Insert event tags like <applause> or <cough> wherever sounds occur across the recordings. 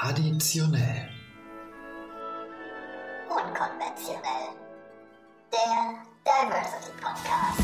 Traditionell. Unkonventionell. Der Diversity Podcast.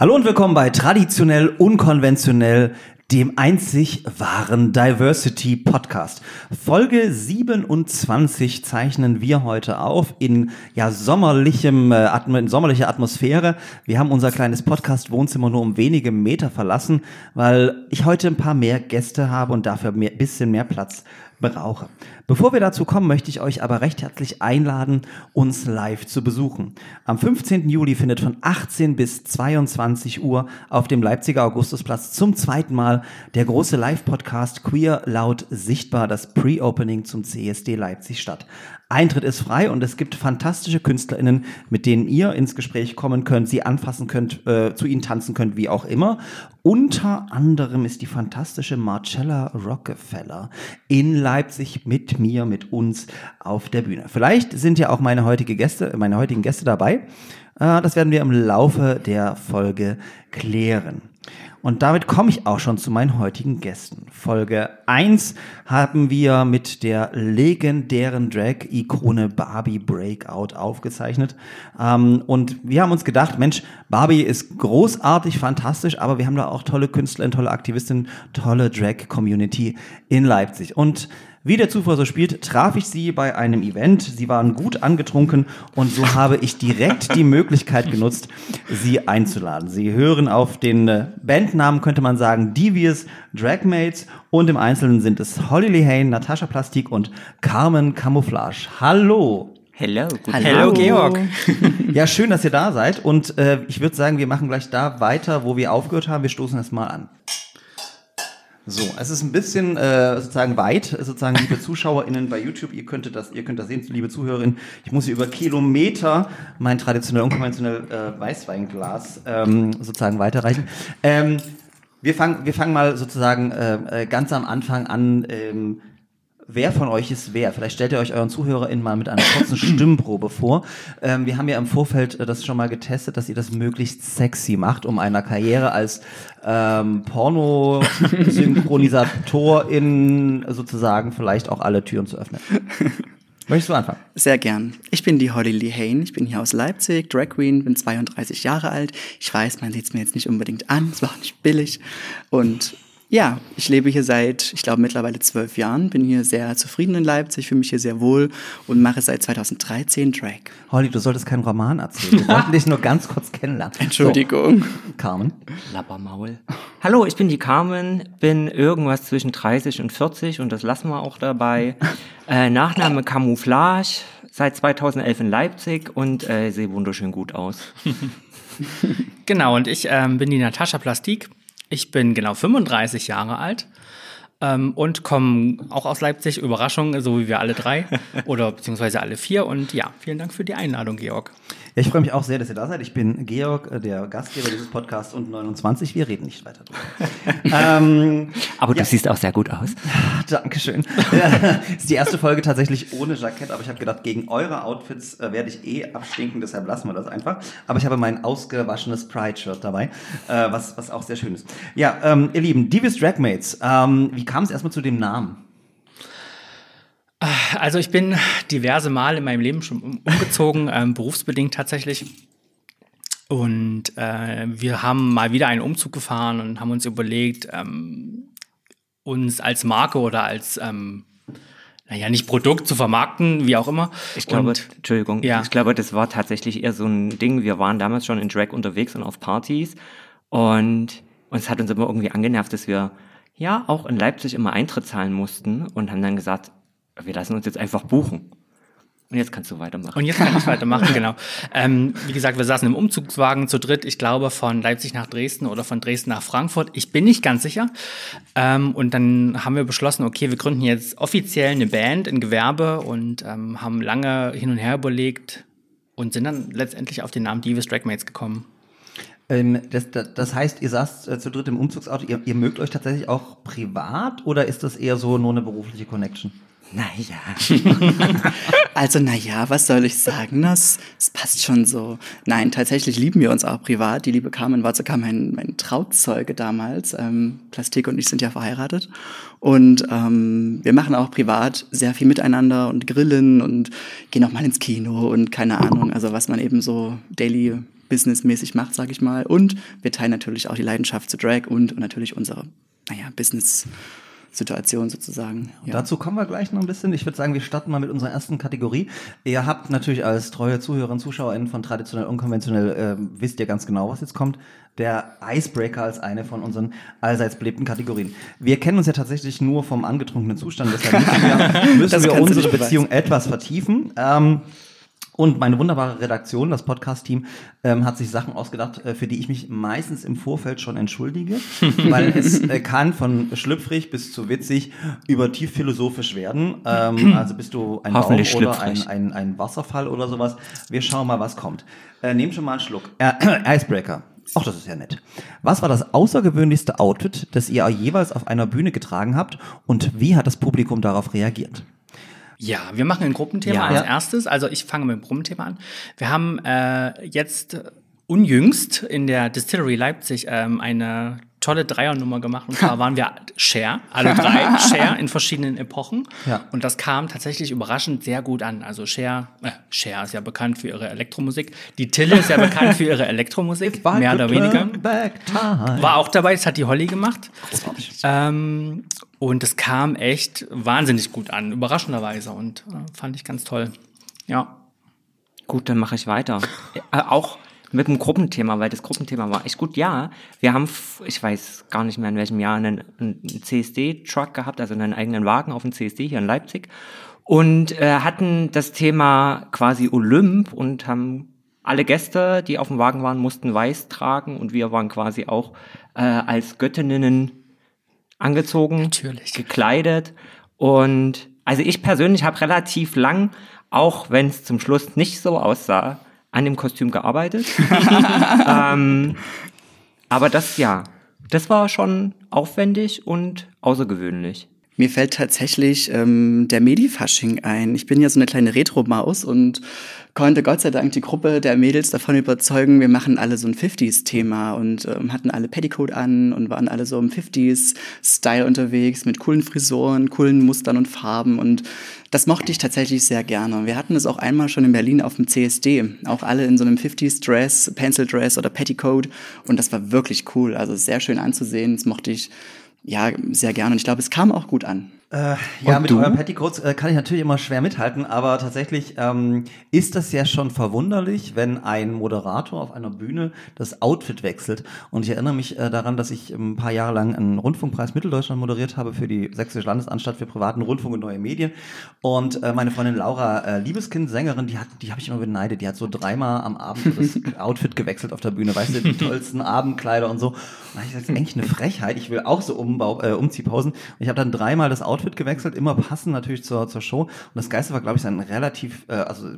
Hallo und willkommen bei Traditionell Unkonventionell, dem einzig wahren Diversity Podcast. Folge 27 zeichnen wir heute auf in ja sommerlichem äh, in sommerlicher Atmosphäre. Wir haben unser kleines Podcast Wohnzimmer nur um wenige Meter verlassen, weil ich heute ein paar mehr Gäste habe und dafür ein bisschen mehr Platz brauche. Bevor wir dazu kommen, möchte ich euch aber recht herzlich einladen, uns live zu besuchen. Am 15. Juli findet von 18 bis 22 Uhr auf dem Leipziger Augustusplatz zum zweiten Mal der große Live-Podcast Queer Laut Sichtbar, das Pre-Opening zum CSD Leipzig statt. Eintritt ist frei und es gibt fantastische KünstlerInnen, mit denen ihr ins Gespräch kommen könnt, sie anfassen könnt, äh, zu ihnen tanzen könnt, wie auch immer. Unter anderem ist die fantastische Marcella Rockefeller in Leipzig mit mir, mit uns auf der Bühne. Vielleicht sind ja auch meine heutige Gäste, meine heutigen Gäste dabei. Äh, das werden wir im Laufe der Folge klären. Und damit komme ich auch schon zu meinen heutigen Gästen. Folge 1 haben wir mit der legendären Drag-Ikone Barbie Breakout aufgezeichnet. Ähm, und wir haben uns gedacht, Mensch, Barbie ist großartig, fantastisch, aber wir haben da auch tolle Künstler, tolle Aktivistinnen, tolle Drag-Community in Leipzig. Und wie der Zufall so spielt, traf ich sie bei einem Event. Sie waren gut angetrunken und so habe ich direkt die Möglichkeit genutzt, sie einzuladen. Sie hören auf den äh, Bandnamen, könnte man sagen, Devious Dragmates und im Einzelnen sind es Holly Lehane, Natascha Plastik und Carmen Camouflage. Hallo! Hello, guten Hallo, Georg. <laughs> ja, schön, dass ihr da seid. Und äh, ich würde sagen, wir machen gleich da weiter, wo wir aufgehört haben. Wir stoßen erst mal an. So, es ist ein bisschen äh, sozusagen weit, sozusagen liebe ZuschauerInnen bei YouTube, ihr könntet das, ihr könnt das sehen, liebe ZuhörerInnen. Ich muss hier über Kilometer mein traditionell unkonventionell äh, Weißweinglas ähm, sozusagen weiterreichen. Ähm, wir fangen, wir fangen mal sozusagen äh, äh ganz am Anfang an. Ähm, wer von euch ist wer. Vielleicht stellt ihr euch euren ZuhörerInnen mal mit einer kurzen <clears throat> Stimmprobe vor. Ähm, wir haben ja im Vorfeld äh, das schon mal getestet, dass ihr das möglichst sexy macht, um einer Karriere als ähm, Pornosynchronisator-in <laughs> sozusagen vielleicht auch alle Türen zu öffnen. Möchtest du anfangen? Sehr gern. Ich bin die Holly Lee Hain. Ich bin hier aus Leipzig, Drag Queen, bin 32 Jahre alt. Ich weiß, man sieht es mir jetzt nicht unbedingt an. Es war auch nicht billig. Und ja, ich lebe hier seit, ich glaube, mittlerweile zwölf Jahren, bin hier sehr zufrieden in Leipzig, fühle mich hier sehr wohl und mache seit 2013 Drag. Holly, du solltest keinen Roman erzählen. Wir wollten dich nur ganz kurz kennenlernen. Entschuldigung. So, Carmen. Lappermaul. Hallo, ich bin die Carmen, bin irgendwas zwischen 30 und 40 und das lassen wir auch dabei. <laughs> Äh, Nachname Camouflage, seit 2011 in Leipzig und äh, sehe wunderschön gut aus. <laughs> genau, und ich ähm, bin die Natascha Plastik ich bin genau 35 Jahre alt ähm, und komme auch aus Leipzig. Überraschung, so wie wir alle drei <laughs> oder beziehungsweise alle vier. Und ja, vielen Dank für die Einladung, Georg. Ja, ich freue mich auch sehr, dass ihr da seid. Ich bin Georg, äh, der Gastgeber dieses Podcasts und 29. Wir reden nicht weiter drüber. <laughs> ähm, aber du ja. siehst auch sehr gut aus. <laughs> Dankeschön. ja, <laughs> ist die erste Folge tatsächlich ohne Jackett, aber ich habe gedacht, gegen eure Outfits äh, werde ich eh abstinken, deshalb lassen wir das einfach. Aber ich habe mein ausgewaschenes Pride-Shirt dabei, äh, was, was auch sehr schön ist. Ja, ähm, ihr Lieben, Divis Dragmates, ähm, wie kam es erstmal zu dem Namen? Also ich bin diverse Mal in meinem Leben schon umgezogen, <laughs> ähm, berufsbedingt tatsächlich. Und äh, wir haben mal wieder einen Umzug gefahren und haben uns überlegt, ähm, uns als Marke oder als ähm, naja, nicht Produkt zu vermarkten, wie auch immer. Ich glaube, und, Entschuldigung, ja. ich glaube, das war tatsächlich eher so ein Ding. Wir waren damals schon in Drag unterwegs und auf Partys und uns hat uns immer irgendwie angenervt, dass wir ja auch in Leipzig immer Eintritt zahlen mussten und haben dann gesagt, wir lassen uns jetzt einfach buchen. Und jetzt kannst du weitermachen. Und jetzt kann ich weitermachen, genau. Ähm, wie gesagt, wir saßen im Umzugswagen zu dritt, ich glaube von Leipzig nach Dresden oder von Dresden nach Frankfurt. Ich bin nicht ganz sicher. Ähm, und dann haben wir beschlossen, okay, wir gründen jetzt offiziell eine Band, ein Gewerbe und ähm, haben lange hin und her überlegt und sind dann letztendlich auf den Namen Divas Dragmates gekommen. Ähm, das, das, das, heißt, ihr saßt äh, zu dritt im Umzugsauto, ihr, ihr mögt euch tatsächlich auch privat oder ist das eher so nur eine berufliche Connection? Naja. <laughs> also, naja, was soll ich sagen? Das, das passt schon so. Nein, tatsächlich lieben wir uns auch privat. Die liebe Carmen war sogar mein, mein Trauzeuge damals. Ähm, Plastik und ich sind ja verheiratet. Und ähm, wir machen auch privat sehr viel miteinander und grillen und gehen auch mal ins Kino und keine Ahnung, also was man eben so daily businessmäßig macht, sag ich mal. Und wir teilen natürlich auch die Leidenschaft zu Drag und, und natürlich unsere, naja, Business- Situation sozusagen. Ja. Dazu kommen wir gleich noch ein bisschen. Ich würde sagen, wir starten mal mit unserer ersten Kategorie. Ihr habt natürlich als treue Zuhörer und ZuschauerInnen von traditionell unkonventionell, äh, wisst ihr ganz genau, was jetzt kommt. Der Icebreaker als eine von unseren allseits belebten Kategorien. Wir kennen uns ja tatsächlich nur vom angetrunkenen Zustand, deshalb müssen wir, <laughs> müssen wir unsere Beziehung etwas vertiefen. Ähm, und meine wunderbare Redaktion, das Podcast-Team, ähm, hat sich Sachen ausgedacht, äh, für die ich mich meistens im Vorfeld schon entschuldige, <laughs> weil es äh, kann von schlüpfrig bis zu witzig über tief philosophisch werden. Ähm, <clears throat> also bist du ein Baum oder ein, ein, ein Wasserfall oder sowas. Wir schauen mal, was kommt. Äh, nehm schon mal einen Schluck. Äh, <clears throat> Icebreaker. Ach, das ist ja nett. Was war das außergewöhnlichste Outfit, das ihr jeweils auf einer Bühne getragen habt und wie hat das Publikum darauf reagiert? Ja, wir machen ein Gruppenthema ja. als erstes. Also ich fange mit dem Gruppenthema an. Wir haben äh, jetzt unjüngst in der Distillery Leipzig ähm, eine tolle Dreiernummer gemacht. Und zwar waren wir Share, alle drei <laughs> Share in verschiedenen Epochen. Ja. Und das kam tatsächlich überraschend sehr gut an. Also Share, äh, Share ist ja bekannt für ihre Elektromusik. Die Tille ist ja bekannt für ihre Elektromusik, mehr oder weniger. War auch dabei, das hat die Holly gemacht. Ähm, und es kam echt wahnsinnig gut an, überraschenderweise. Und äh, fand ich ganz toll. Ja. Gut, dann mache ich weiter. Äh, auch mit dem Gruppenthema, weil das Gruppenthema war echt gut. Ja, wir haben, ich weiß gar nicht mehr in welchem Jahr, einen, einen CSD-Truck gehabt, also einen eigenen Wagen auf dem CSD hier in Leipzig und äh, hatten das Thema quasi Olymp und haben alle Gäste, die auf dem Wagen waren, mussten weiß tragen und wir waren quasi auch äh, als Göttinnen angezogen, Natürlich. gekleidet und also ich persönlich habe relativ lang, auch wenn es zum Schluss nicht so aussah, an dem Kostüm gearbeitet. <laughs> ähm, aber das ja, das war schon aufwendig und außergewöhnlich. Mir fällt tatsächlich ähm, der Medifasching ein. Ich bin ja so eine kleine Retro-Maus und konnte Gott sei Dank die Gruppe der Mädels davon überzeugen, wir machen alle so ein 50s-Thema und ähm, hatten alle Petticoat an und waren alle so im 50s-Style unterwegs mit coolen Frisuren, coolen Mustern und Farben und das mochte ich tatsächlich sehr gerne. Wir hatten es auch einmal schon in Berlin auf dem CSD, auch alle in so einem 50s-Dress, Pencil-Dress oder Petticoat und das war wirklich cool, also sehr schön anzusehen, das mochte ich ja, sehr gerne. Und ich glaube, es kam auch gut an. Äh, ja, und mit du? euren Petticoats äh, kann ich natürlich immer schwer mithalten, aber tatsächlich ähm, ist das ja schon verwunderlich, wenn ein Moderator auf einer Bühne das Outfit wechselt. Und ich erinnere mich äh, daran, dass ich ein paar Jahre lang einen Rundfunkpreis Mitteldeutschland moderiert habe für die Sächsische Landesanstalt für privaten Rundfunk und neue Medien. Und äh, meine Freundin Laura, äh, Liebeskind, Sängerin, die hat, die habe ich immer beneidet. Die hat so dreimal am Abend so das <laughs> Outfit gewechselt auf der Bühne, weißt du, die <laughs> tollsten Abendkleider und so. Und ich das ist eigentlich eine Frechheit. Ich will auch so Umbau, äh, Umziehpausen. Und ich habe dann dreimal das Outfit Outfit gewechselt, immer passend natürlich zur, zur Show. Und das Geiste war, glaube ich, sein relativ, äh, also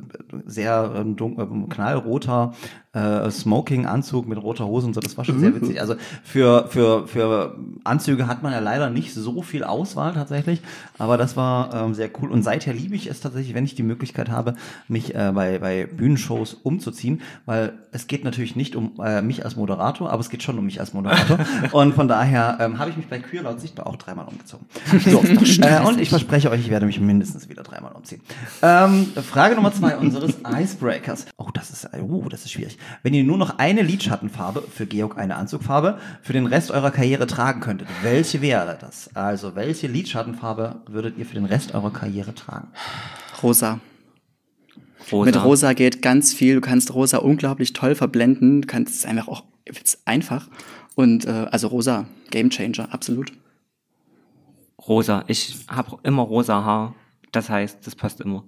sehr äh, dunkel, knallroter äh, Smoking-Anzug mit roter Hose und so. Das war schon sehr mhm. witzig. Also für, für, für Anzüge hat man ja leider nicht so viel Auswahl tatsächlich, aber das war ähm, sehr cool. Und seither liebe ich es tatsächlich, wenn ich die Möglichkeit habe, mich äh, bei, bei Bühnenshows umzuziehen, weil es geht natürlich nicht um äh, mich als Moderator, aber es geht schon um mich als Moderator. <laughs> und von daher ähm, habe ich mich bei Queer laut sichtbar auch dreimal umgezogen. <laughs> So, äh, und ich verspreche euch, ich werde mich mindestens wieder dreimal umziehen. Ähm, Frage Nummer zwei unseres <laughs> Icebreakers. Oh, das ist, oh, das ist schwierig. Wenn ihr nur noch eine Lidschattenfarbe, für Georg eine Anzugfarbe, für den Rest eurer Karriere tragen könntet, welche wäre das? Also, welche Lidschattenfarbe würdet ihr für den Rest eurer Karriere tragen? Rosa. Rosa. Mit Rosa geht ganz viel. Du kannst Rosa unglaublich toll verblenden. Du kannst es einfach auch ist einfach. Und äh, also Rosa, Game Changer, absolut. Rosa. Ich habe immer rosa Haar. Das heißt, das passt immer.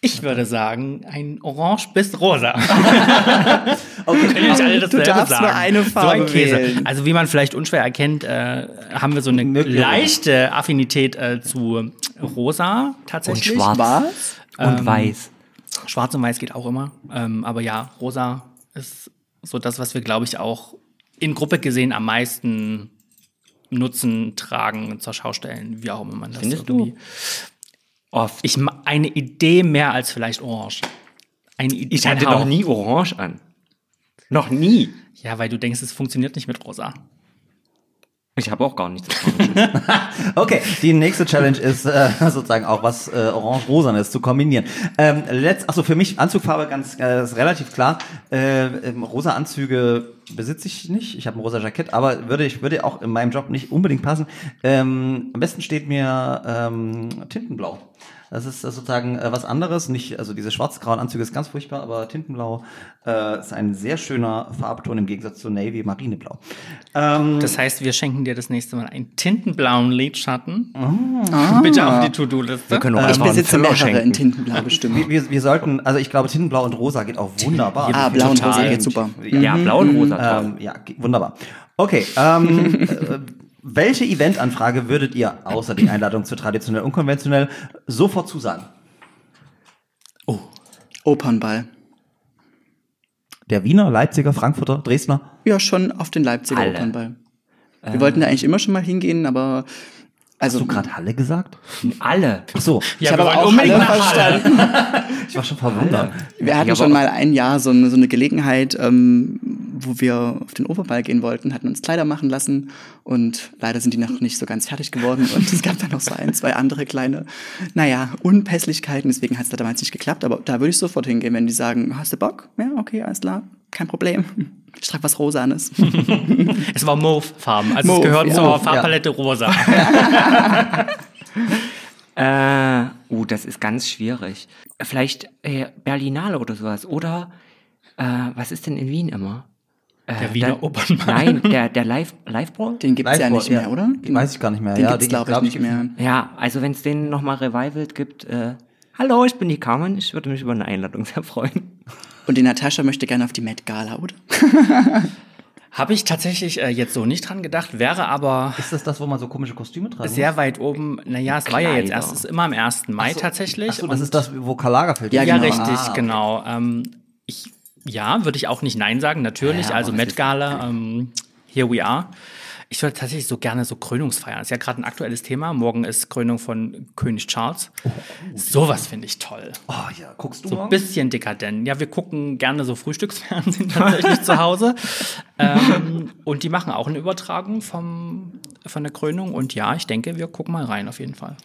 Ich würde sagen, ein Orange bis Rosa. <laughs> okay, alle du darfst sagen. nur eine Farbe so ein wählen. Also wie man vielleicht unschwer erkennt, äh, haben wir so eine leichte Affinität äh, zu Rosa tatsächlich. Und schwarz. Ähm, und weiß. Schwarz und weiß geht auch immer. Ähm, aber ja, Rosa ist so das, was wir, glaube ich, auch in Gruppe gesehen am meisten nutzen, tragen, zur Schau stellen, wie auch immer man das Findest irgendwie. du? Oft. Ich ma- eine Idee mehr als vielleicht Orange. Eine Idee. Ich hatte noch nie Orange an. Noch nie. Ja, weil du denkst, es funktioniert nicht mit Rosa. Ich habe auch gar nichts. <laughs> Okay, die nächste Challenge ist äh, <laughs> sozusagen auch was äh, orange-rosanes zu kombinieren. Ähm, letzt, achso, für mich Anzugfarbe ganz äh, ist relativ klar. Äh, ähm, rosa Anzüge besitze ich nicht. Ich habe ein rosa Jackett, aber würde ich würde auch in meinem Job nicht unbedingt passen. Ähm, am besten steht mir ähm, Tintenblau. Das ist äh, sozusagen äh, was anderes. Nicht, also diese schwarz-grauen Anzüge ist ganz furchtbar, aber Tintenblau äh, ist ein sehr schöner Farbton im Gegensatz zu Navy Marineblau. Ähm, Das heißt, wir schenken dir das nächste Mal einen tintenblauen Lidschatten. Ah. <laughs> Bitte auf die To-Do-Liste. Wir können auch Ich einfach einen besitze mehrere in schenken. Tintenblau bestimmt. wir, wir sollten, also ich glaube, Tintenblau und Rosa geht auch wunderbar. Ah, blau und rosa geht super. Ja, blau und rosa. toll. Ähm, ja, wunderbar. Okay, ähm, <laughs> äh, welche Eventanfrage würdet ihr, außer die Einladung zu traditionell unkonventionell, sofort zusagen? Opernball. Der Wiener, Leipziger, Frankfurter, Dresdner? Ja, schon auf den Leipziger Alle. Opernball. Wir wollten da eigentlich immer schon mal hingehen, aber also Hast du gerade Halle gesagt? Alle. Ach so, Ja, ich wir habe aber auch unbedingt Halle nach Halle. verstanden. <laughs> ich war schon verwundert. Wir hatten Ja, schon mal ein Jahr so eine, so eine Gelegenheit, ähm, wo wir auf den Oberball gehen wollten, hatten uns Kleider machen lassen und leider sind die noch nicht so ganz fertig geworden und es gab dann noch so ein, zwei andere kleine, naja, Unpässlichkeiten, deswegen hat es da damals nicht geklappt, aber da würde ich sofort hingehen, wenn die sagen, hast du Bock? Ja, okay, alles klar, kein Problem. Ich trage was Rosanes. <laughs> Es war Mauve-Farben. Also Mauve, es gehört ja. zur Mauve, Farbpalette rosa. <laughs> Äh, uh, das ist ganz schwierig. Vielleicht äh, Berlinale oder sowas. Oder äh, was ist denn in Wien immer? Äh, Der Wiener der- Opernball. Nein, der, der Live, Live Ball? Den gibt's ja Liveball, nicht mehr, oder? Den weiß ich gar nicht mehr. Den ja, gibt's, glaube ich, nicht mehr. Ja, also wenn es den nochmal Revival gibt, äh, hallo, ich bin die Carmen, ich würde mich über eine Einladung sehr freuen. Und die Natascha möchte gerne auf die Met Gala, oder? <laughs> Habe ich tatsächlich äh, jetzt so nicht dran gedacht, wäre aber Ist das das, wo man so komische Kostüme tragen sehr weit oben. Naja, es war ja jetzt Kleider. erst, es ist immer am 1. Mai tatsächlich. Achso, das Und- ist das, wo Karl Lagerfeld Ja, ist. Ja, genau. richtig, Ah, okay. genau. Ähm, ich, ja, würde ich auch nicht Nein sagen, natürlich. Ja, also Met Gala, ähm, here we are. Ich würde tatsächlich so gerne so Krönungsfeiern. Das ist ja gerade ein aktuelles Thema. Morgen ist Krönung von König Charles. Sowas finde ich toll. Oh ja, guckst du So ein bisschen dekadent. Ja, wir gucken gerne so Frühstücksfernsehen <laughs> tatsächlich zu Hause. Ähm, und die machen auch eine Übertragung vom, von der Krönung. Und ja, ich denke, wir gucken mal rein auf jeden Fall.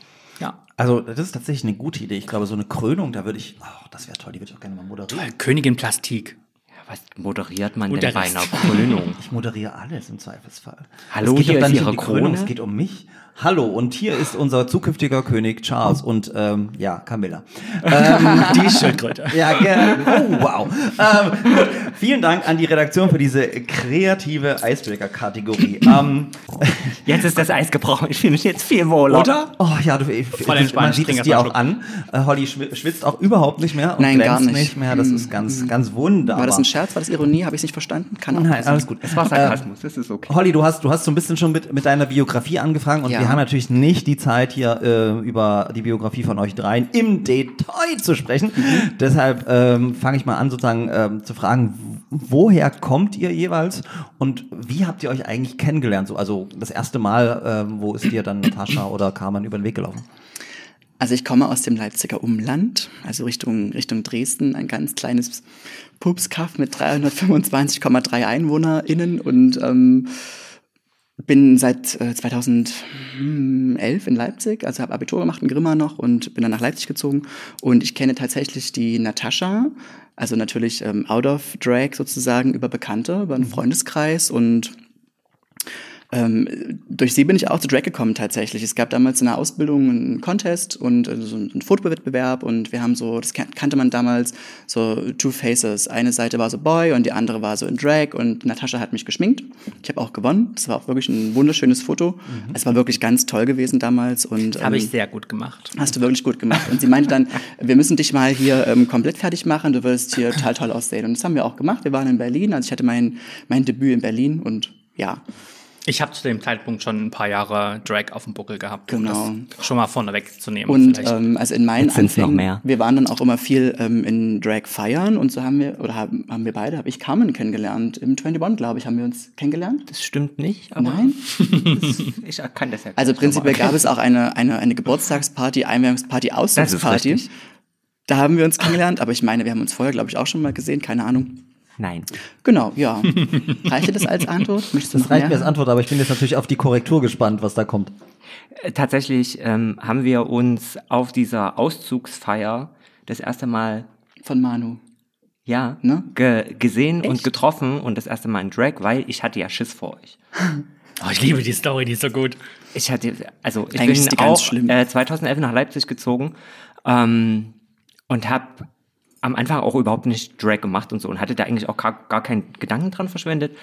Ja. Also, das ist tatsächlich eine gute Idee. Ich glaube, so eine Krönung, da würde ich, oh, das wäre toll, die würde ich auch gerne mal moderieren. Königin Plastik. Ja, was moderiert man Und denn bei einer Krönung? Ich moderiere alles im Zweifelsfall. Hallo, es geht hier dann ist Ihre um die Krönung, Krone. es geht um mich. Hallo, und hier ist unser zukünftiger König Charles und ähm, ja, Camilla. <laughs> Ähm, Die Schildkröte. ja, gerne. Oh, wow. Ähm, gut. Vielen Dank an die Redaktion für diese kreative Icebreaker-Kategorie. Ähm, <laughs> Jetzt ist das Eis gebrochen, ich fühle mich jetzt viel wohler. Oder? oh ja, du, ich, Voll man sieht es dir auch an. Äh, Holly schwi- schwitzt auch überhaupt nicht mehr Nein, gar glänzt nicht. mehr. Das ist ganz, ganz wunderbar. War das ein Scherz? War das Ironie? Habe ich nicht verstanden? Kann auch Nein, alles gut. Es war Sarkasmus, das ist okay. Holly, du hast, du hast so ein bisschen schon mit, mit deiner Biografie angefangen und Ja. Wir haben natürlich nicht die Zeit hier äh, über die Biografie von euch dreien im Detail zu sprechen. Mhm. Deshalb ähm, fange ich mal an, sozusagen ähm, zu fragen, woher kommt ihr jeweils und wie habt ihr euch eigentlich kennengelernt? So, also das erste Mal, ähm, wo ist dir dann Natascha oder Carmen über den Weg gelaufen? Also ich komme aus dem Leipziger Umland, also Richtung, Richtung Dresden, ein ganz kleines Pupskaff mit 325,3 EinwohnerInnen und ähm, bin seit äh, 2011 in Leipzig, also habe Abitur gemacht in Grimma noch und bin dann nach Leipzig gezogen. Und ich kenne tatsächlich die Natascha, also natürlich ähm, out of drag sozusagen über Bekannte, über einen Freundeskreis und ähm, durch sie bin ich auch zu Drag gekommen tatsächlich. Es gab damals in der Ausbildung einen Contest und äh, so einen Fotowettbewerb und wir haben so, das kan- kannte man damals, so Two Faces. Eine Seite war so Boy und die andere war so in Drag und Natascha hat mich geschminkt. Ich habe auch gewonnen. Das war auch wirklich ein wunderschönes Foto. Es war wirklich ganz toll gewesen damals und Habe ich ähm, sehr gut gemacht. Hast du wirklich gut gemacht. Und sie meinte dann, <laughs> wir müssen dich mal hier ähm, komplett fertig machen, du wirst hier total toll aussehen. Und das haben wir auch gemacht. Wir waren in Berlin, also ich hatte mein, mein Debüt in Berlin und ja, Ich habe zu dem Zeitpunkt schon ein paar Jahre Drag auf dem Buckel gehabt, Genau. um das schon mal vorneweg zu nehmen. Und vielleicht. ähm, also in meinen Jetzt sind's noch Anfängen, mehr. wir waren dann auch immer viel ähm, in Drag feiern und so haben wir, oder haben, haben wir beide, habe ich Carmen kennengelernt. Im 21, glaube ich, haben wir uns kennengelernt. Das stimmt nicht, aber Nein? <laughs> ich kann das ja Also prinzipiell gab es auch eine, eine, eine Geburtstagsparty, Einweihungsparty, Auszugsparty. Da haben wir uns kennengelernt, aber ich meine, wir haben uns vorher, glaube ich, auch schon mal gesehen, keine Ahnung. Nein. Genau, ja. Reicht dir das als Antwort? Möchtest du Das reicht mehr? mir als Antwort, aber ich bin jetzt natürlich auf die Korrektur gespannt, was da kommt. Äh, Tatsächlich ähm, haben wir uns auf dieser Auszugsfeier das erste Mal Von Manu. ja Ne? ge gesehen und Echt? getroffen und das erste Mal in Drag, weil ich hatte ja Schiss vor euch. oh, ich liebe die Story, die ist so gut. Ich hatte, also ich Eigentlich bin auch schlimm. äh, 2011 nach Leipzig gezogen ähm, und habe am Anfang auch überhaupt nicht Drag gemacht und so und hatte da eigentlich auch gar, gar keinen Gedanken dran verschwendet.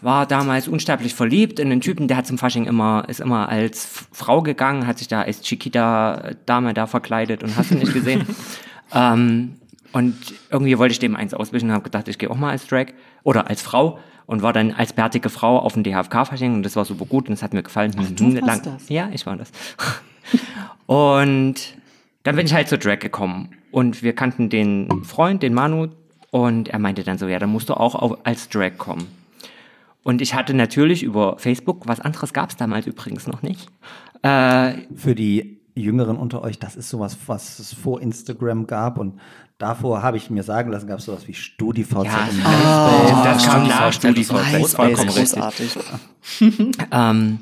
War damals unsterblich verliebt in einen Typen, der hat zum Fasching immer, ist immer als Frau gegangen, hat sich da als Chiquita-Dame da verkleidet und hast du nicht gesehen. <laughs> ähm, und irgendwie wollte ich dem eins auswischen und habe gedacht, ich gehe auch mal als Drag oder als Frau und war dann als bärtige Frau auf dem DHFK-Fasching und das war super gut und es hat mir gefallen. du Mhm, warst das? Ja, ich war das. <laughs> und dann bin ich halt zur Drag gekommen und wir kannten den Freund, den Manu und er meinte dann so, ja, dann musst du auch auf, als Drag kommen. Und ich hatte natürlich über Facebook, was anderes gab es damals übrigens noch nicht, äh, Für die Jüngeren unter euch, das ist sowas, was es vor Instagram gab und davor habe ich mir sagen lassen, gab es sowas wie StudiVZ Ja. und Ah, MySpace. das kam StudiVZ, nach StudiVZ, vollkommen richtig. großartig. <laughs> Ähm,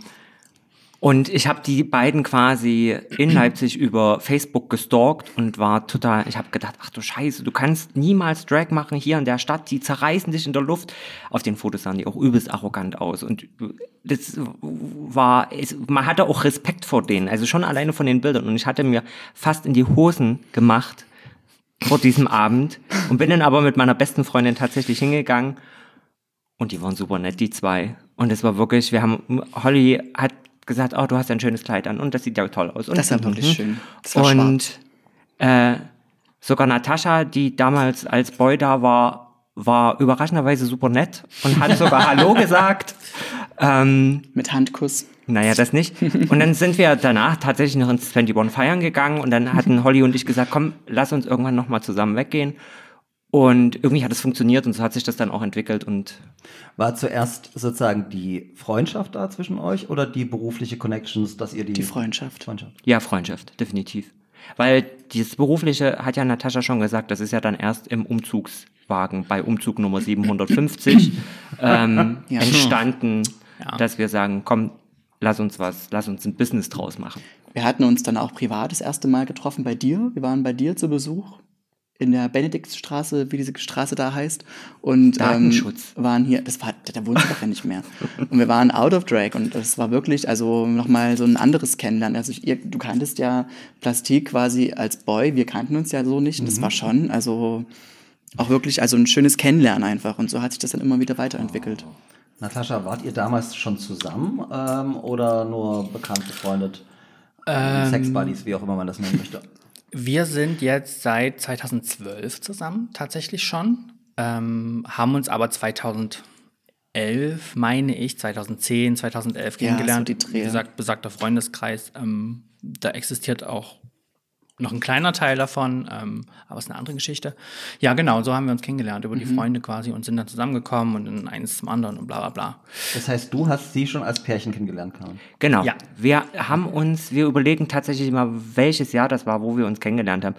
und ich habe die beiden quasi in Leipzig über Facebook gestalkt und war total, ich habe gedacht, ach du Scheiße, du kannst niemals Drag machen hier in der Stadt, die zerreißen dich in der Luft. Auf den Fotos sahen die auch übelst arrogant aus und das war, es, man hatte auch Respekt vor denen, also schon alleine von den Bildern und ich hatte mir fast in die Hosen gemacht vor diesem Abend und bin dann aber mit meiner besten Freundin tatsächlich hingegangen und die waren super nett, die zwei. Und es war wirklich, wir haben, Holly hat gesagt, oh, du hast ein schönes Kleid an und das sieht ja toll aus. Und, Das war wirklich schön. Das war und äh, sogar Natascha, die damals als Boy da war, war überraschenderweise super nett und hat sogar <laughs> Hallo gesagt. Ähm, Mit Handkuss. naja, das nicht. Und dann sind wir danach tatsächlich noch ins 21 feiern gegangen und dann hatten Holly und ich gesagt, komm, lass uns irgendwann nochmal zusammen weggehen. Und irgendwie hat es funktioniert und so hat sich das dann auch entwickelt und War zuerst sozusagen die Freundschaft da zwischen euch oder die berufliche Connections, dass ihr die, Die Freundschaft. Freundschaft. Ja, Freundschaft, definitiv. Weil dieses Berufliche hat ja Natascha schon gesagt, das ist ja dann erst im Umzugswagen bei Umzug Nummer 750 <laughs> ähm, Ja. entstanden, Ja. dass wir sagen, komm, lass uns was, lass uns ein Business draus machen. Wir hatten uns dann auch privat das erste Mal getroffen bei dir. Wir waren bei dir zu Besuch in der Benediktstraße, wie diese Straße da heißt. Und Datenschutz. Ähm, waren hier, das war, da wohnst du doch ja nicht mehr. Und wir waren out of drag und das war wirklich, also nochmal so ein anderes Kennenlernen. Also ich, ihr, du kanntest ja Plastik quasi als Boy, wir kannten uns ja so nicht. Und das war schon, also auch wirklich, also ein schönes Kennenlernen einfach. Und so hat sich das dann immer wieder weiterentwickelt. Natascha, wart ihr damals schon zusammen ähm, oder nur bekannt, befreundet? Ähm, Sexbuddies, wie auch immer man das nennen möchte. Wir sind jetzt seit 2012 zusammen, tatsächlich schon. Ähm, haben uns aber 2011, meine ich, 2010, 2011 Ja, kennengelernt. so die Dreh. Wie gesagt, besagter Freundeskreis. Ähm, da existiert auch noch ein kleiner Teil davon, ähm, aber es ist eine andere Geschichte. Ja, genau, so haben wir uns kennengelernt über die Mhm. Freunde quasi und sind dann zusammengekommen und dann eins zum anderen und bla bla bla. Das heißt, du hast sie schon als Pärchen kennengelernt, Karin. Genau. Ja. Wir haben uns, wir überlegen tatsächlich immer, welches Jahr das war, wo wir uns kennengelernt haben.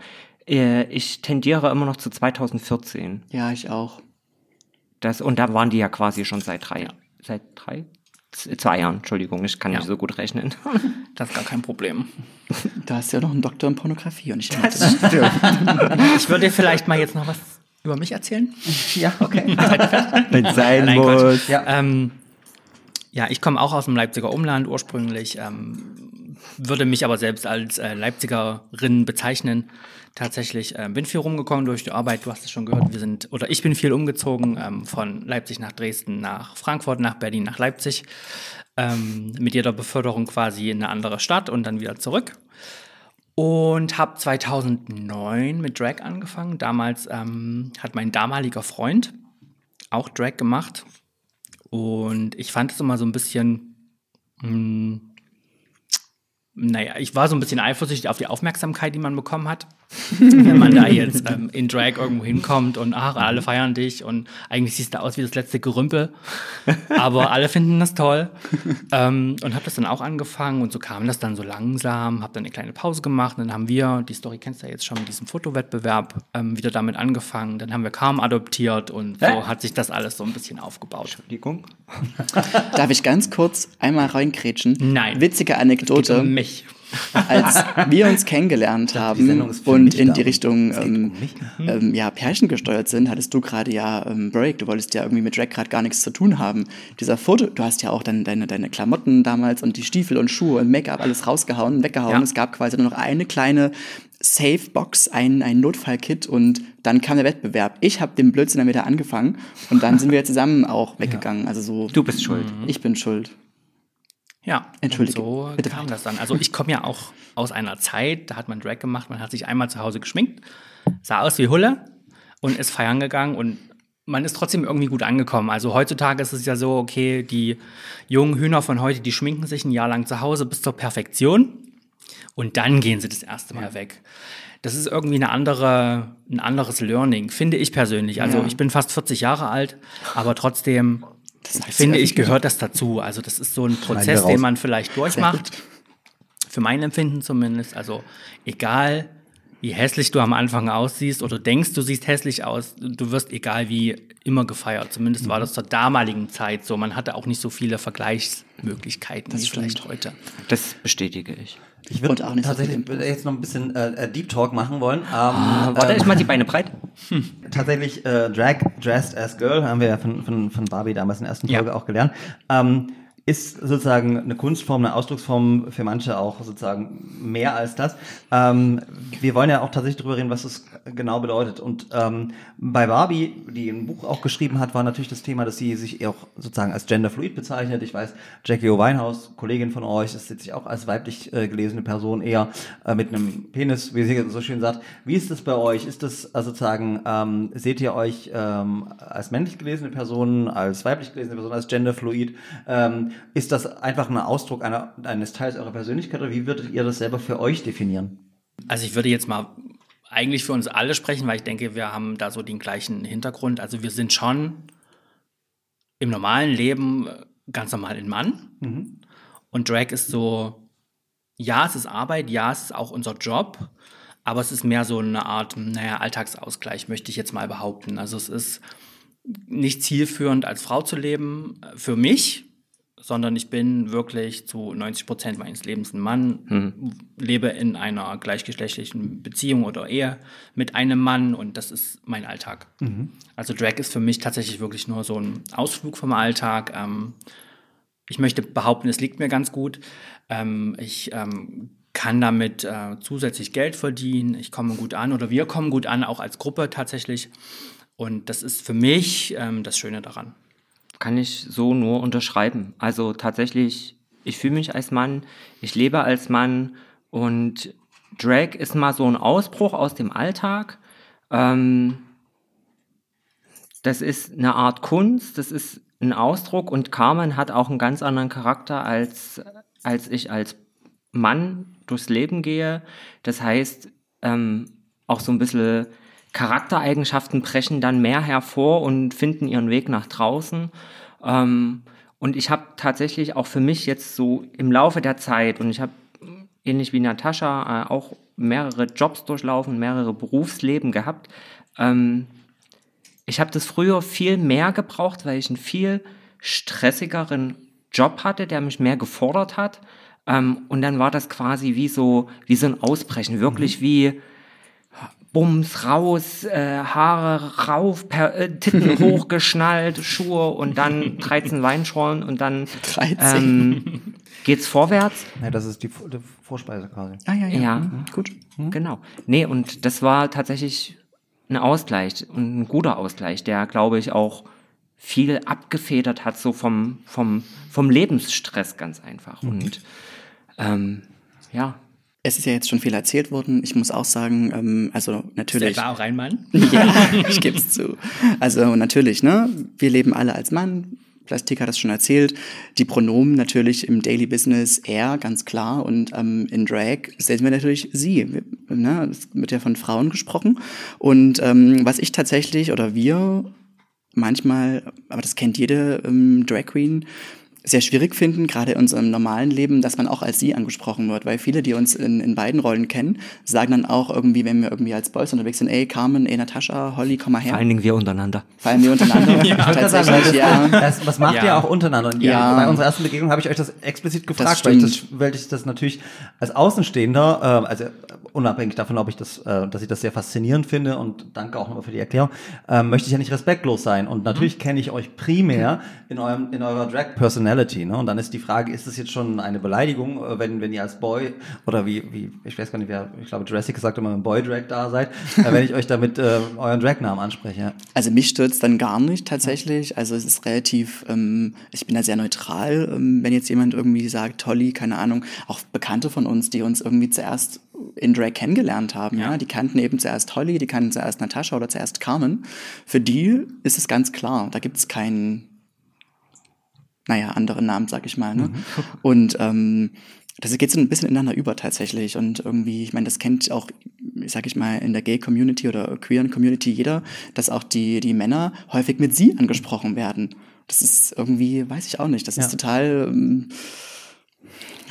Äh, Ich tendiere immer noch zu 2014. Ja, ich auch. Das, und da waren die ja quasi schon seit drei, seit drei? Zwei Jahren, Entschuldigung, ich kann Ja. nicht so gut rechnen. <laughs> Das ist gar kein Problem. <laughs> Da hast du ja noch einen Doktor in Pornografie und ich <laughs> Ich würde dir vielleicht mal jetzt noch was über mich erzählen. Ja, okay. Wenn sein Nein, Quatsch. Ja. Ähm, ja, ich komme auch aus dem Leipziger Umland ursprünglich, ähm, würde mich aber selbst als äh, Leipzigerin bezeichnen. Tatsächlich ähm, bin viel rumgekommen durch die Arbeit, du hast es schon gehört, wir sind, oder ich bin viel umgezogen, ähm, von Leipzig nach Dresden, nach Frankfurt, nach Berlin, nach Leipzig. Ähm, mit jeder Beförderung quasi in eine andere Stadt und dann wieder zurück. Und habe 2009 mit Drag angefangen. Damals ähm, hat mein damaliger Freund auch Drag gemacht. Und ich fand es immer so ein bisschen, mh, hm, naja, ich war so ein bisschen eifersüchtig auf die Aufmerksamkeit, die man bekommen hat. Wenn man da jetzt ähm, in Drag irgendwo hinkommt und ach, alle feiern dich und eigentlich siehst du aus wie das letzte Gerümpel. Aber alle finden das toll. Ähm, und habe das dann auch angefangen und so kam das dann so langsam, habe dann eine kleine Pause gemacht. Und dann haben wir, die Story kennst du ja jetzt schon mit diesem Fotowettbewerb, ähm, wieder damit angefangen. Dann haben wir kaum adoptiert und so Hä? hat sich das alles so ein bisschen aufgebaut. Entschuldigung. Darf ich ganz kurz einmal reinkrätschen? Nein. Witzige Anekdote. Es geht um mich als wir uns kennengelernt haben und in die Richtung ähm, um ähm, ja, Pärchen gesteuert sind, hattest du gerade ja ähm, Break, du wolltest ja irgendwie mit Drag gerade gar nichts zu tun haben. Dieser Foto, du hast ja auch dann deine, deine Klamotten damals und die Stiefel und Schuhe und Make-up alles rausgehauen und weggehauen. Ja. Es gab quasi nur noch eine kleine Safe-Box, ein, ein Notfallkit und dann kam der Wettbewerb. Ich habe den Blödsinn dann wieder angefangen und dann sind wir zusammen auch weggegangen. Ja. Also so. Du bist schuld. Ich bin schuld. Ja, Entschuldige. so Bitte kam das dann. Also ich komme ja auch aus einer Zeit, da hat man Drag gemacht, man hat sich einmal zu Hause geschminkt, sah aus wie Hulle und ist feiern gegangen und man ist trotzdem irgendwie gut angekommen. Also heutzutage ist es ja so, okay, die jungen Hühner von heute, die schminken sich ein Jahr lang zu Hause bis zur Perfektion und dann gehen sie das erste Mal ja. weg. Das ist irgendwie eine andere, ein anderes Learning, finde ich persönlich. Also ja. ich bin fast 40 Jahre alt, aber trotzdem das heißt, finde ich, gehört das dazu. Also das ist so ein Prozess, den man vielleicht durchmacht. Für mein Empfinden zumindest. Also egal, wie hässlich du am Anfang aussiehst oder denkst, du siehst hässlich aus, du wirst egal wie immer gefeiert. Zumindest war das zur damaligen Zeit so. Man hatte auch nicht so viele Vergleichsmöglichkeiten das wie vielleicht heute. Das bestätige ich. Ich würde tatsächlich jetzt noch ein bisschen äh, äh, Deep Talk machen wollen. Ähm, ah, warte, ähm, ich mal die Beine breit. Hm. Tatsächlich äh, Drag Dressed as Girl haben wir ja von, von, von Barbie damals in der ersten Folge ja. auch gelernt. Ähm, ist sozusagen eine Kunstform, eine Ausdrucksform für manche auch sozusagen mehr als das. Ähm, wir wollen ja auch tatsächlich darüber reden, was es genau bedeutet. Und ähm, bei Barbie, die ein Buch auch geschrieben hat, war natürlich das Thema, dass sie sich auch sozusagen als genderfluid bezeichnet. Ich weiß, Jackie O'Winehouse, Kollegin von euch, ist jetzt auch als weiblich äh, gelesene Person eher äh, mit einem Penis, wie sie so schön sagt. Wie ist das bei euch? Ist das äh, sozusagen, ähm, seht ihr euch ähm, als männlich gelesene Person, als weiblich gelesene Person, als genderfluid? Ist das einfach ein Ausdruck einer, eines Teils eurer Persönlichkeit oder wie würdet ihr das selber für euch definieren? Also ich würde jetzt mal eigentlich für uns alle sprechen, weil ich denke, wir haben da so den gleichen Hintergrund. Also wir sind schon im normalen Leben ganz normal ein Mann. Mhm. Und Drag ist so, ja, es ist Arbeit, ja, es ist auch unser Job, aber es ist mehr so eine Art, naja, Alltagsausgleich, möchte ich jetzt mal behaupten. Also es ist nicht zielführend, als Frau zu leben, für mich, sondern ich bin wirklich zu 90 Prozent meines Lebens ein Mann, mhm. lebe in einer gleichgeschlechtlichen Beziehung oder Ehe mit einem Mann und das ist mein Alltag. Mhm. Also Drag ist für mich tatsächlich wirklich nur so ein Ausflug vom Alltag. Ähm, ich möchte behaupten, es liegt mir ganz gut. Ähm, ich ähm, kann damit äh, zusätzlich Geld verdienen. Ich komme gut an oder wir kommen gut an, auch als Gruppe tatsächlich. Und das ist für mich ähm, das Schöne daran kann ich so nur unterschreiben. Also tatsächlich, ich fühle mich als Mann, ich lebe als Mann und Drag ist mal so ein Ausbruch aus dem Alltag. Ähm, das ist eine Art Kunst, das ist ein Ausdruck und Carmen hat auch einen ganz anderen Charakter als, als ich als Mann durchs Leben gehe. Das heißt, ähm, auch so ein bisschen Charaktereigenschaften brechen dann mehr hervor und finden ihren Weg nach draußen. Ähm, und ich habe tatsächlich auch für mich jetzt so im Laufe der Zeit, und ich habe ähnlich wie Natascha äh, auch mehrere Jobs durchlaufen, mehrere Berufsleben gehabt. Ähm, ich habe das früher viel mehr gebraucht, weil ich einen viel stressigeren Job hatte, der mich mehr gefordert hat. Ähm, und dann war das quasi wie so, wie so ein Ausbrechen, wirklich mhm. wie, Bums raus, äh, Haare rauf, per, äh, Titten <laughs> hochgeschnallt, Schuhe und dann <laughs> 13 Weinschorlen und dann 13. Ähm, geht's vorwärts. Ja, das ist die, die Vorspeise quasi. Ah, ja, ja. ja mhm. Gut. Mhm. Genau. Nee, und das war tatsächlich ein Ausgleich und ein guter Ausgleich, der, glaube ich, auch viel abgefedert hat, so vom, vom, vom Lebensstress ganz einfach. Mhm. Und ähm, ja, es ist ja jetzt schon viel erzählt worden. Ich muss auch sagen, ähm, also natürlich. Ist war auch ein Mann? <laughs> ja, ich gebe es zu. Also natürlich, ne? Wir leben alle als Mann. Plastik hat das schon erzählt. Die Pronomen natürlich im Daily Business er, ganz klar. Und ähm, in Drag sehen wir natürlich sie. Ne? Es wird ja von Frauen gesprochen. Und ähm, was ich tatsächlich oder wir manchmal, aber das kennt jede ähm, Drag Queen, sehr schwierig finden, gerade in unserem normalen Leben, dass man auch als sie angesprochen wird, weil viele, die uns in, in beiden Rollen kennen, sagen dann auch irgendwie, wenn wir irgendwie als Boys unterwegs sind, ey Carmen, ey Natascha, Holly, komm mal her. Vor allen Dingen wir untereinander. Vor allem wir untereinander. <laughs> ja, tatsächlich, das, ja. Das, was macht ja. ihr auch untereinander? Und ja. Bei unserer ersten Begegnung habe ich euch das explizit gefragt, weil ich, das, weil ich das natürlich als Außenstehender, äh, also unabhängig davon, ob ich das, äh, dass ich das sehr faszinierend finde und danke auch nochmal für die Erklärung, äh, möchte ich ja nicht respektlos sein. Und natürlich mhm. kenne ich euch primär in eurem, in eurer Drag-Personality Personality. Ne? Und dann ist die Frage, ist das jetzt schon eine Beleidigung, äh, wenn, wenn ihr als Boy oder wie, wie ich weiß gar nicht, wer, ich glaube Jurassic gesagt immer, ein Boy-Drag da seid, äh, <laughs> wenn ich euch damit äh, euren Drag-Namen anspreche? Also mich stürzt dann gar nicht tatsächlich. Also es ist relativ, ähm, ich bin da sehr neutral, ähm, wenn jetzt jemand irgendwie sagt, Tolly, keine Ahnung, auch Bekannte von uns, die uns irgendwie zuerst in Drag kennengelernt haben, ja. ja. Die kannten eben zuerst Holly, die kannten zuerst Natascha oder zuerst Carmen. Für die ist es ganz klar, da gibt es keinen naja, andere Namen, sag ich mal. Ne? Mhm. <laughs> Und ähm, das geht so ein bisschen ineinander über tatsächlich. Und irgendwie, ich meine, das kennt auch, sag ich mal, in der Gay-Community oder queeren Community jeder, dass auch die, die Männer häufig mit sie angesprochen werden. Das ist irgendwie, weiß ich auch nicht, das ja. ist total. Ähm,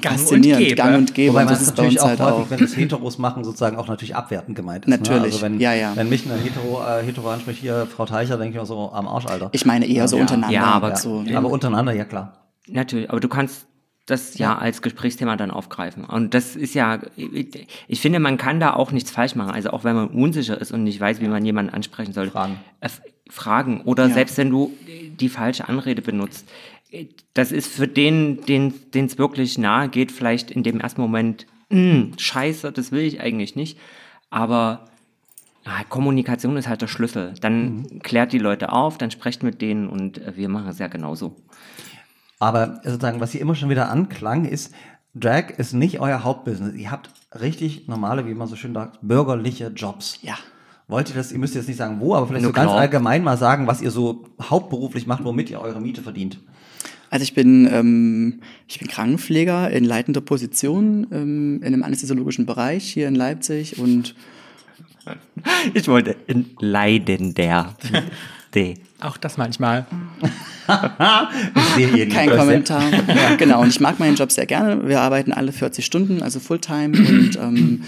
Gang faszinierend, und Gäbe. Gang und Gäbe. Wobei man es natürlich auch halt häufig, auch. wenn es Heteros machen, sozusagen auch natürlich abwertend gemeint ist. Ne? Natürlich, ne? also wenn, ja, ja. Wenn mich ein Hetero, äh, Hetero anspricht, hier Frau Teicher, denke ich mir so am Arsch, Alter. Ich meine eher so ja. untereinander. Ja, aber, so. aber untereinander, ja klar. Natürlich, aber du kannst das ja, ja, als Gesprächsthema dann aufgreifen. Und das ist ja, ich finde, man kann da auch nichts falsch machen. Also auch wenn man unsicher ist und nicht weiß, wie man jemanden ansprechen soll. Fragen. Äh, fragen. Oder ja. selbst wenn du die falsche Anrede benutzt das ist für den, den es wirklich nahe geht, vielleicht in dem ersten Moment, hm, scheiße, das will ich eigentlich nicht. Aber ah, Kommunikation ist halt der Schlüssel. Dann mhm. klärt die Leute auf, dann sprecht mit denen und äh, wir machen es ja genauso. Aber sozusagen, was hier immer schon wieder anklang, ist, Drag ist nicht euer Hauptbusiness. Ihr habt richtig normale, wie man so schön sagt, bürgerliche Jobs. Ja. Wollt ihr das, ihr müsst jetzt nicht sagen wo, aber vielleicht Nur so ganz klar. allgemein mal sagen, was ihr so hauptberuflich macht, womit ihr eure Miete verdient. Also ich bin, ähm, ich bin Krankenpfleger in leitender Position ähm, in einem anästhesiologischen Bereich hier in Leipzig und ich wollte in leidender. D. Auch das manchmal. Kein Kommentar. Ja, genau, und ich mag meinen Job sehr gerne. Wir arbeiten alle 40 Stunden, also Fulltime und ähm,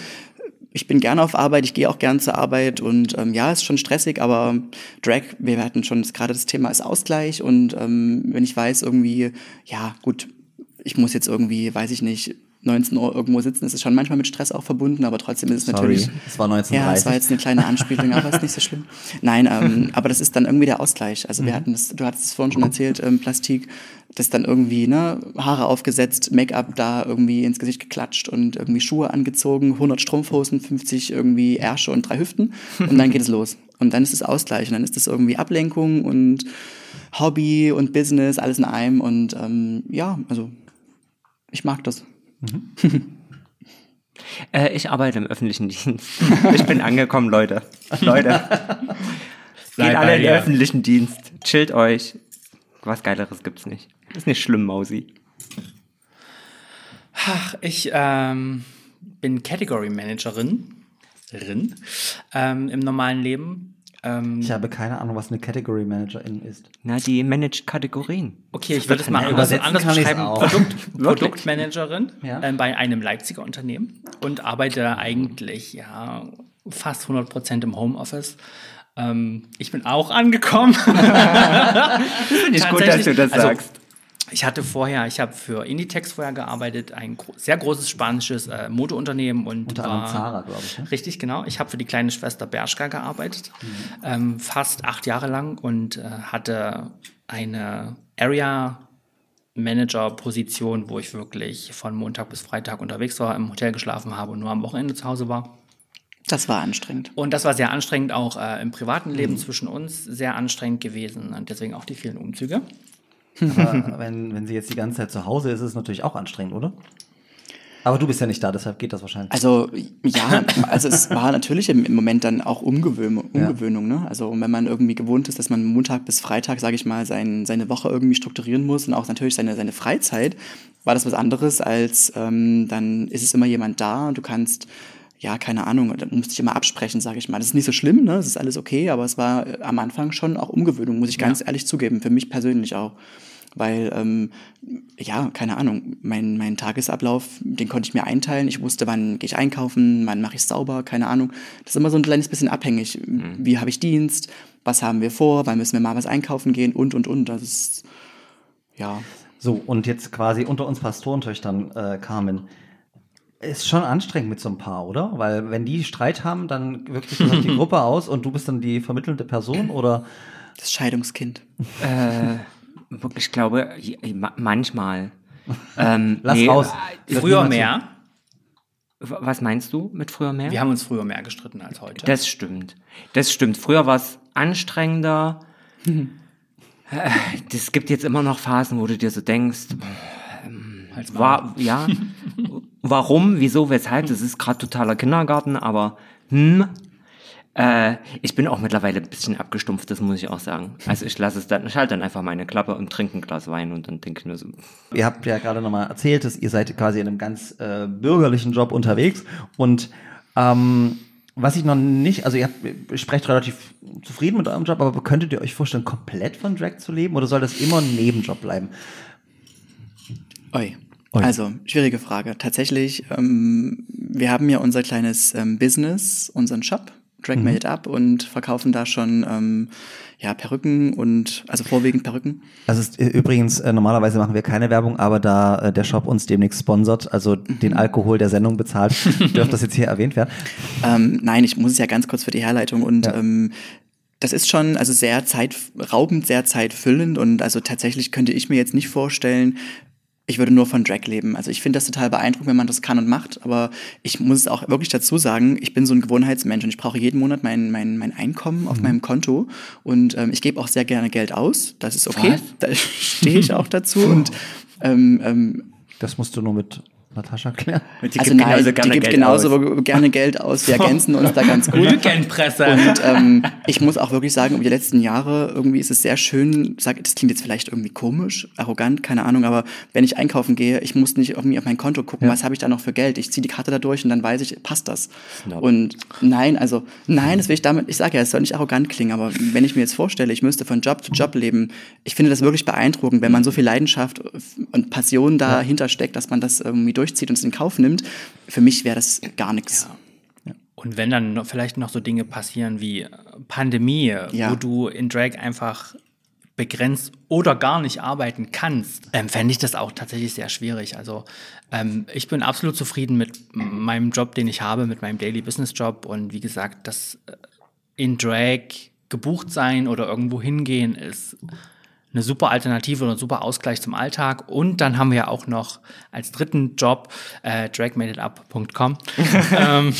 ich bin gerne auf Arbeit, ich gehe auch gern zur Arbeit und ähm, ja, ist schon stressig, aber Drag, wir hatten schon gerade das Thema ist Ausgleich und ähm, wenn ich weiß irgendwie, ja gut, ich muss jetzt irgendwie, weiß ich nicht, 19 Uhr irgendwo sitzen, ist es schon manchmal mit Stress auch verbunden, aber trotzdem ist es Sorry, natürlich. Es war 1930. Ja, es war jetzt eine kleine Anspielung, aber ist nicht so schlimm. Nein, ähm, <laughs> aber das ist dann irgendwie der Ausgleich. Also wir mhm. hatten das, du hattest es vorhin schon erzählt, ähm, Plastik, das dann irgendwie, ne, Haare aufgesetzt, Make-up da irgendwie ins Gesicht geklatscht und irgendwie Schuhe angezogen, 100 Strumpfhosen, 50 irgendwie Ärsche und drei Hüften und dann geht es los. Und dann ist es Ausgleich und dann ist es irgendwie Ablenkung und Hobby und Business, alles in einem und ähm, ja, also ich mag das. Mhm. <laughs> äh, ich arbeite im öffentlichen Dienst. Ich bin angekommen, Leute. Leute. <laughs> Geht alle in den öffentlichen Dienst. Chillt euch. Was Geileres gibt's nicht. Ist nicht schlimm, Mausi. Ach, ich ähm, bin Category Managerin ähm, im normalen Leben ähm, ich habe keine Ahnung, was eine Category Managerin ist. Na, die managt Kategorien. Okay, ich würde es mal anders, anders beschreiben. Produkt, <laughs> Produktmanagerin ja? äh, bei einem Leipziger Unternehmen und arbeite eigentlich ja fast 100 Prozent im Homeoffice. Ähm, ich bin auch angekommen. <laughs> Finde ich gut, dass du das also, sagst. Ich hatte vorher, ich habe für Inditex vorher gearbeitet, ein gro sehr großes spanisches äh, Modeunternehmen und unter anderem Zara, glaube ich. Ne? Richtig, genau. Ich habe für die kleine Schwester Bershka gearbeitet, mhm. ähm, fast acht Jahre lang und äh, hatte eine Area Manager Position, wo ich wirklich von Montag bis Freitag unterwegs war, im Hotel geschlafen habe und nur am Wochenende zu Hause war. Das war anstrengend. Und das war sehr anstrengend, auch äh, im privaten Leben mhm. zwischen uns sehr anstrengend gewesen und deswegen auch die vielen Umzüge. Aber wenn, wenn sie jetzt die ganze Zeit zu Hause ist, ist es natürlich auch anstrengend, oder? Aber du bist ja nicht da, deshalb geht das wahrscheinlich. Also ja, also es war natürlich im, im Moment dann auch Umgewöhnung. Umgewöhnung ne? Also wenn man irgendwie gewohnt ist, dass man Montag bis Freitag, sage ich mal, sein, seine Woche irgendwie strukturieren muss und auch natürlich seine, seine Freizeit, war das was anderes als ähm, dann ist es immer jemand da und du kannst ja, keine Ahnung, da musste ich immer absprechen, sage ich mal. Das ist nicht so schlimm, ne? Das ist alles okay, aber es war äh, am Anfang schon auch Umgewöhnung, muss ich ganz ja. ehrlich zugeben, für mich persönlich auch. Weil, ähm, ja, keine Ahnung, mein, mein Tagesablauf, den konnte ich mir einteilen. Ich wusste, wann gehe ich einkaufen, wann mache ich sauber, keine Ahnung. Das ist immer so ein kleines bisschen abhängig. Mhm. Wie habe ich Dienst? Was haben wir vor? Wann müssen wir mal was einkaufen gehen? Und, und, und. Das ist, ja. So, und jetzt quasi unter uns Pastorentöchtern, äh, Carmen. Ist schon anstrengend mit so einem Paar, oder? Weil wenn die Streit haben, dann wirkt sich das auf die <laughs> Gruppe aus und du bist dann die vermittelnde Person, oder? Das Scheidungskind. Äh, ich glaube, manchmal. <laughs> Ähm, Lass nee, raus. Äh, früher mehr. Was meinst du mit früher mehr? Wir haben uns früher mehr gestritten als heute. Das stimmt. Das stimmt. Früher war es anstrengender. <laughs> Es gibt jetzt immer noch Phasen, wo du dir so denkst, ähm, war, ja, warum, wieso, weshalb, das ist gerade totaler Kindergarten, aber hm, äh, ich bin auch mittlerweile ein bisschen abgestumpft, das muss ich auch sagen. Also ich lasse es dann, ich halte dann einfach meine Klappe und trinke ein Glas Wein und dann denke ich nur so. Ihr habt ja gerade nochmal erzählt, dass ihr seid quasi in einem ganz äh, bürgerlichen Job unterwegs und ähm, was ich noch nicht, also ihr, habt, ihr sprecht relativ zufrieden mit eurem Job, aber könntet ihr euch vorstellen, komplett von Drag zu leben oder soll das immer ein Nebenjob bleiben? Oi. Also, schwierige Frage. Tatsächlich, ähm, wir haben ja unser kleines ähm, Business, unseren Shop, Drag mhm. Made Up und verkaufen da schon ähm, ja, Perücken und also vorwiegend Perücken. Also ist, äh, übrigens, äh, normalerweise machen wir keine Werbung, aber da äh, der Shop uns demnächst sponsert, also mhm. den Alkohol der Sendung bezahlt, <laughs> dürfte das jetzt hier erwähnt werden. Ähm, nein, ich muss es ja ganz kurz für die Herleitung und ja. ähm, das ist schon also sehr zeitraubend, sehr zeitfüllend und also tatsächlich könnte ich mir jetzt nicht vorstellen, ich würde nur von Drag leben. Also ich finde das total beeindruckend, wenn man das kann und macht, aber ich muss es auch wirklich dazu sagen, ich bin so ein Gewohnheitsmensch und ich brauche jeden Monat mein, mein, mein Einkommen auf mhm. meinem Konto und ähm, ich gebe auch sehr gerne Geld aus. Das ist okay, Was? da <laughs> stehe ich auch dazu und ähm, ähm, das musst du nur mit Natascha klären? Die also gibt nein, die gibt genauso aus. gerne Geld aus. Wir <laughs> ergänzen uns da ganz gut. Lügenpresse. Und ähm, ich muss auch wirklich sagen, über die letzten Jahre irgendwie ist es sehr schön, sag, das klingt jetzt vielleicht irgendwie komisch, arrogant, keine Ahnung, aber wenn ich einkaufen gehe, ich muss nicht irgendwie auf mein Konto gucken, ja. was habe ich da noch für Geld. Ich ziehe die Karte da durch und dann weiß ich, passt das. Snob. Und nein, also nein, das will ich damit, ich sage ja, es soll nicht arrogant klingen, aber wenn ich mir jetzt vorstelle, ich müsste von Job zu Job leben, ich finde das wirklich beeindruckend, wenn man so viel Leidenschaft und Passion dahinter steckt, dass man das irgendwie durch durchzieht und es in Kauf nimmt. Für mich wäre das gar nichts. Ja. Und wenn dann noch, vielleicht noch so Dinge passieren wie Pandemie, ja. wo du in Drag einfach begrenzt oder gar nicht arbeiten kannst, ähm, fände ich das auch tatsächlich sehr schwierig. Also ähm, ich bin absolut zufrieden mit meinem Job, den ich habe, mit meinem Daily Business Job. Und wie gesagt, das äh, in Drag gebucht sein oder irgendwo hingehen ist eine super Alternative oder ein super Ausgleich zum Alltag. Und dann haben wir ja auch noch als dritten Job äh, dragmadeitup.com, <laughs> ähm,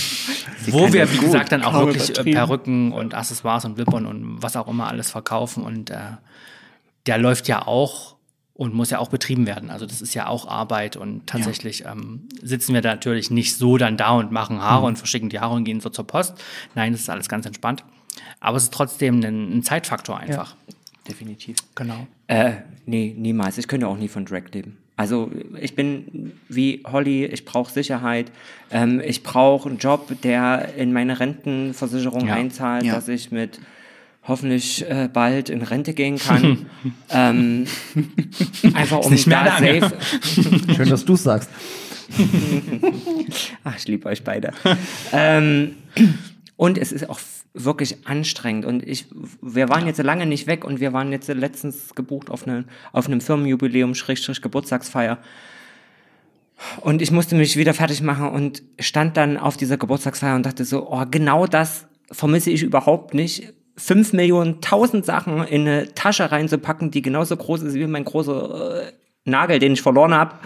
wo wir, wie gesagt, dann auch wirklich äh, Perücken und Accessoires und Wippern und was auch immer alles verkaufen. Und äh, der läuft ja auch und muss ja auch betrieben werden. Also das ist ja auch Arbeit und tatsächlich ja. ähm, sitzen wir da natürlich nicht so dann da und machen Haare mhm. und verschicken die Haare und gehen so zur Post. Nein, das ist alles ganz entspannt. Aber es ist trotzdem ein, ein Zeitfaktor einfach. Ja definitiv. Genau. Äh, nee, niemals. Ich könnte auch nie von Drag leben. Also ich bin wie Holly, ich brauche Sicherheit. Ähm, ich brauche einen Job, der in meine Rentenversicherung ja. einzahlt, ja. dass ich mit hoffentlich äh, bald in Rente gehen kann. <laughs> ähm, einfach um nicht mehr da safe. <laughs> Schön, dass du sagst. <laughs> Ach, ich liebe euch beide. ähm, und es ist auch wirklich anstrengend. Und ich, wir waren jetzt lange nicht weg und wir waren jetzt letztens gebucht auf, eine, auf einem Firmenjubiläum, Schrägstrich Geburtstagsfeier. Und ich musste mich wieder fertig machen und stand dann auf dieser Geburtstagsfeier und dachte so, oh, genau das vermisse ich überhaupt nicht. Fünf Millionen, tausend Sachen in eine Tasche reinzupacken, die genauso groß ist wie mein großer äh, Nagel, den ich verloren habe.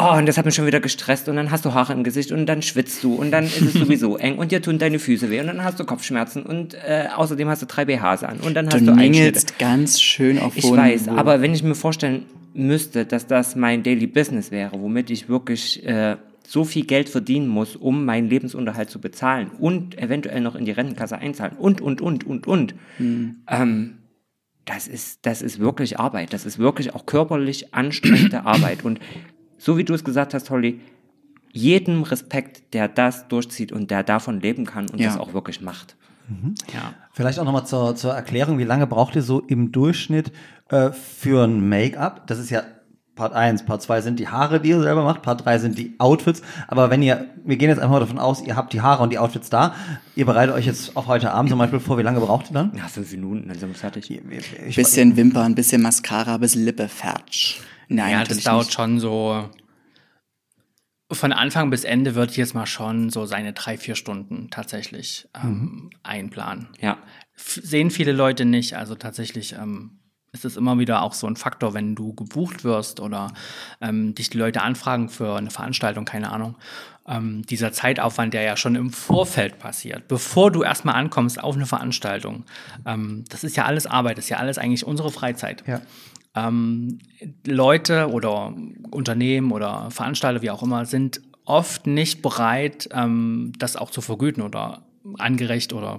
Oh, und das hat mich schon wieder gestresst und dann hast du Haare im Gesicht und dann schwitzt du und dann ist es <laughs> sowieso eng und dir tun deine Füße weh und dann hast du Kopfschmerzen und äh, außerdem hast du drei BHs an und dann hast du, du jetzt ganz schön auf Ich weiß, aber wenn ich mir vorstelle, müsste, dass das mein Daily Business wäre, womit ich wirklich äh, so viel Geld verdienen muss, um meinen Lebensunterhalt zu bezahlen und eventuell noch in die Rentenkasse einzahlen und, und, und, und, und. Mhm. Ähm, das ist, das ist wirklich Arbeit. Das ist wirklich auch körperlich anstrengende <clears throat> Arbeit. Und so wie du es gesagt hast, Holly, jedem Respekt, der das durchzieht und der davon leben kann und ja. das auch wirklich macht. Mhm. Ja. Vielleicht auch nochmal zur, zur Erklärung, wie lange braucht ihr so im Durchschnitt äh, für ein Make-up? Das ist ja Part 1, Part 2 sind die Haare, die ihr selber macht, Part 3 sind die Outfits. Aber wenn ihr, wir gehen jetzt einfach davon aus, ihr habt die Haare und die Outfits da, ihr bereitet euch jetzt auf heute Abend zum Beispiel vor, wie lange braucht ihr dann? Ja, fünf Minuten, dann sind wir fertig. Ich, bisschen Wimpern, bisschen Mascara, bis Lippe fertig. Nein, ja, das dauert nicht. schon so von Anfang bis Ende würde ich jetzt mal schon so seine drei, vier Stunden tatsächlich ähm, mhm. einplanen. Ja. F sehen viele Leute nicht. Also tatsächlich ähm, ist es immer wieder auch so ein Faktor, wenn du gebucht wirst oder ähm, dich die Leute anfragen für eine Veranstaltung, keine Ahnung. Ähm, dieser Zeitaufwand, der ja schon im Vorfeld passiert, bevor du erstmal ankommst auf eine Veranstaltung. Ähm, das ist ja alles Arbeit, das ist ja alles eigentlich unsere Freizeit. Ja ähm, Leute oder Unternehmen oder Veranstalter, wie auch immer, sind oft nicht bereit, ähm, das auch zu vergüten oder angerecht oder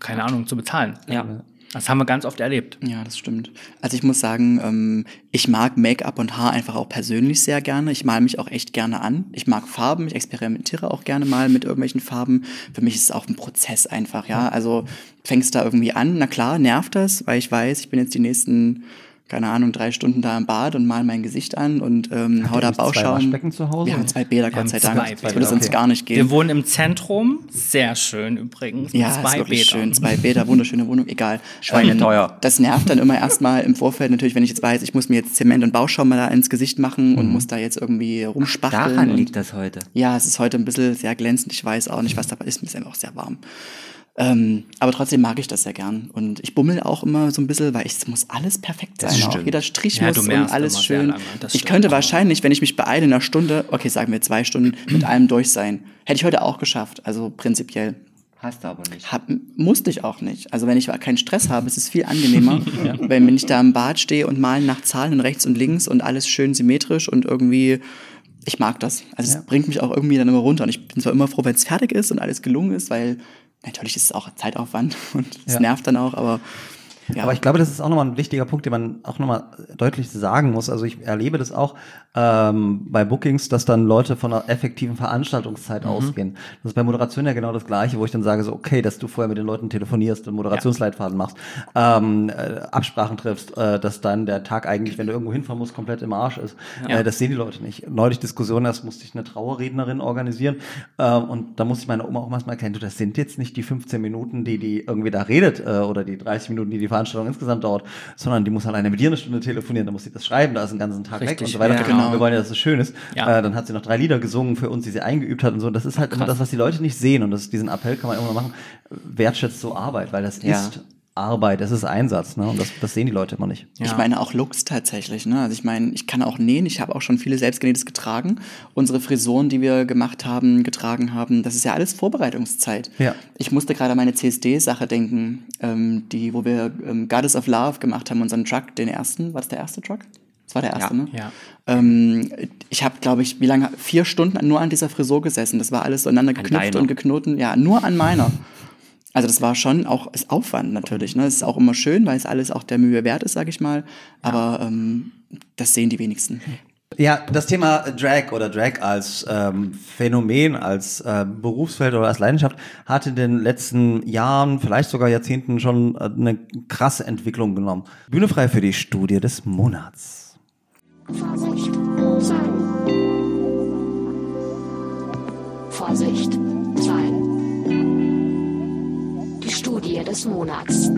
keine Ahnung zu bezahlen. Ja. Das haben wir ganz oft erlebt. Ja, das stimmt. Also ich muss sagen, ähm, ich mag Make-up und Haar einfach auch persönlich sehr gerne. Ich male mich auch echt gerne an. Ich mag Farben, ich experimentiere auch gerne mal mit irgendwelchen Farben. Für mich ist es auch ein Prozess einfach, ja. Also fängst da irgendwie an, na klar, nervt das, weil ich weiß, ich bin jetzt die nächsten keine Ahnung, drei Stunden da im Bad und mal mein Gesicht an und ähm, hau da Bauschaum. Zwei zu Hause? Wir haben zwei Bäder, Gott sei Dank. Das würde sonst okay. gar nicht gehen. Wir wohnen im Zentrum, sehr schön übrigens. Ja, zwei ist wirklich Bäder. schön. Zwei Bäder, wunderschöne Wohnung, egal. Schweineteuer. Ähm, das nervt dann immer erstmal im Vorfeld natürlich, wenn ich jetzt weiß, ich muss mir jetzt Zement und Bauschaum mal da ins Gesicht machen mhm. und muss da jetzt irgendwie rumspachteln. Ach, daran liegt das heute. Ja, es ist heute ein bisschen sehr glänzend. Ich weiß auch nicht, was da ist. Mir ist einfach auch sehr warm. Ähm, aber trotzdem mag ich das sehr gern. Und ich bummel auch immer so ein bisschen, weil es muss alles perfekt sein. Auch jeder Strich ja, muss und alles schön. Ich könnte wahrscheinlich, wenn ich mich beeile, in einer Stunde, okay, sagen wir zwei Stunden, mit allem durch sein. Hätte ich heute auch geschafft, also prinzipiell. Hast du aber nicht. Hab, musste ich auch nicht. Also wenn ich keinen Stress habe, ist es viel angenehmer, <laughs> ja. wenn, wenn ich da im Bad stehe und malen nach Zahlen rechts und links und alles schön symmetrisch und irgendwie ich mag das. Also ja. es bringt mich auch irgendwie dann immer runter. Und ich bin zwar immer froh, wenn es fertig ist und alles gelungen ist, weil natürlich ist es auch Zeitaufwand <laughs> und es ja. nervt dann auch, aber ja. Aber ich glaube, das ist auch nochmal ein wichtiger Punkt, den man auch nochmal deutlich sagen muss. Also ich erlebe das auch ähm, bei Bookings, dass dann Leute von einer effektiven Veranstaltungszeit mhm. ausgehen. Das ist bei Moderation ja genau das Gleiche, wo ich dann sage so, okay, dass du vorher mit den Leuten telefonierst und Moderationsleitfaden machst, ähm, äh, Absprachen triffst, äh, dass dann der Tag eigentlich, wenn du irgendwo hinfahren musst, komplett im Arsch ist. Ja. Äh, das sehen die Leute nicht. Neulich Diskussion, erst musste ich eine Trauerrednerin organisieren äh, und da musste ich meiner Oma auch mal erklären, du, das sind jetzt nicht die 15 Minuten, die die irgendwie da redet äh, oder die 30 Minuten, die die Veranstaltung insgesamt dauert, sondern die muss alleine mit dir eine Stunde telefonieren, dann muss sie das schreiben, da ist einen ganzen Tag Richtig, weg und so weiter. Ja, genau. Wir wollen ja, dass es schön ist. Ja. Äh, dann hat sie noch drei Lieder gesungen für uns, die sie eingeübt hat und so. Das ist halt Krass. immer das, was die Leute nicht sehen und das, diesen Appell kann man immer machen, wertschätzt so Arbeit, weil das ja. ist Arbeit, das ist Einsatz, ne? Und das, das sehen die Leute immer nicht. Ja. Ich meine auch Looks tatsächlich, ne? Also ich meine, ich kann auch nähen, ich habe auch schon viele selbstgenähtes getragen. Unsere Frisuren, die wir gemacht haben, getragen haben, das ist ja alles Vorbereitungszeit. Ja. Ich musste gerade an meine CSD-Sache denken, ähm, die, wo wir ähm, Goddess of Love gemacht haben, unseren Truck, den ersten. War das der erste Truck? Das war der erste, ja, ne? Ja. Ähm, ich habe, glaube ich, wie lange? Vier Stunden nur an dieser Frisur gesessen. Das war alles so aneinander geknüpft und geknoten. Ja, nur an meiner. <laughs> Also das war schon auch ist Aufwand natürlich. Ne? Es ist auch immer schön, weil es alles auch der Mühe wert ist, sage ich mal. Aber ähm, das sehen die wenigsten. Ja, das Thema Drag oder Drag als ähm, Phänomen, als äh, Berufsfeld oder als Leidenschaft hat in den letzten Jahren, vielleicht sogar Jahrzehnten schon äh, eine krasse Entwicklung genommen. Bühne frei für die Studie des Monats. Vorsicht, sein. Vorsicht, sein. Des Monats.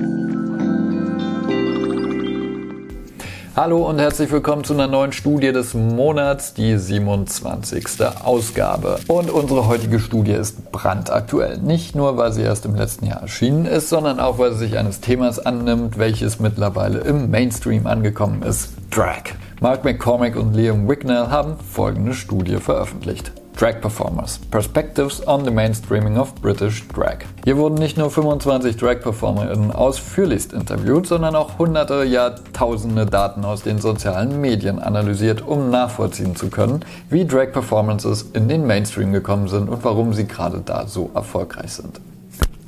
Hallo und herzlich willkommen zu einer neuen Studie des Monats, die 27. Ausgabe. Und unsere heutige Studie ist brandaktuell. Nicht nur, weil sie erst im letzten Jahr erschienen ist, sondern auch, weil sie sich eines Themas annimmt, welches mittlerweile im Mainstream angekommen ist. Drag. Mark McCormick und Liam Wicknell haben folgende Studie veröffentlicht. Drag Performers. Perspectives on the Mainstreaming of British Drag. Hier wurden nicht nur 25 Drag-PerformerInnen ausführlichst interviewt, sondern auch hunderte, ja tausende Daten aus den sozialen Medien analysiert, um nachvollziehen zu können, wie Drag-Performances in den Mainstream gekommen sind und warum sie gerade da so erfolgreich sind.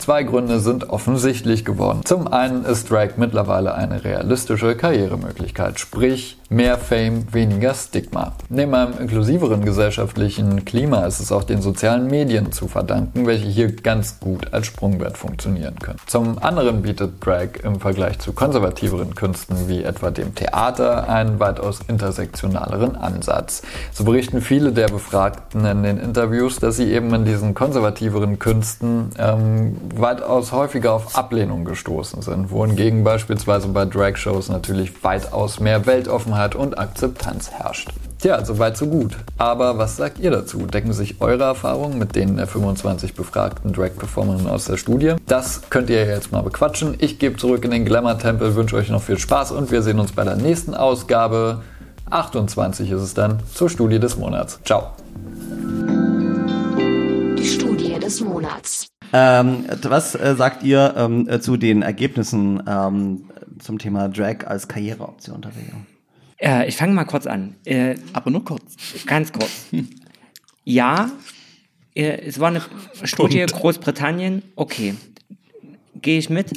Zwei Gründe sind offensichtlich geworden. Zum einen ist Drag mittlerweile eine realistische Karrieremöglichkeit, sprich mehr Fame, weniger Stigma. Neben einem inklusiveren gesellschaftlichen Klima ist es auch den sozialen Medien zu verdanken, welche hier ganz gut als Sprungbrett funktionieren können. Zum anderen bietet Drag im Vergleich zu konservativeren Künsten wie etwa dem Theater einen weitaus intersektionaleren Ansatz. So berichten viele der Befragten in den Interviews, dass sie eben in diesen konservativeren Künsten ähm, weitaus häufiger auf Ablehnung gestoßen sind, wohingegen beispielsweise bei Drag-Shows natürlich weitaus mehr Weltoffenheit und Akzeptanz herrscht. Tja, soweit so gut. Aber was sagt ihr dazu? Decken sich eure Erfahrungen mit denen der 25 befragten Drag-Performerinnen aus der Studie? Das könnt ihr jetzt mal bequatschen. Ich gebe zurück in den Glamour-Tempel, wünsche euch noch viel Spaß und wir sehen uns bei der nächsten Ausgabe. 28 ist es dann zur Studie des Monats. Ciao. Die Studie des Monats. Ähm, was äh, sagt ihr ähm, äh, zu den Ergebnissen ähm, zum Thema Drag als Karriereoption, Tavio? Äh, ich fange mal kurz an. Äh, Aber nur kurz. Ganz kurz. <laughs> ja, äh, es war eine Studie Großbritannien. Okay, gehe ich mit.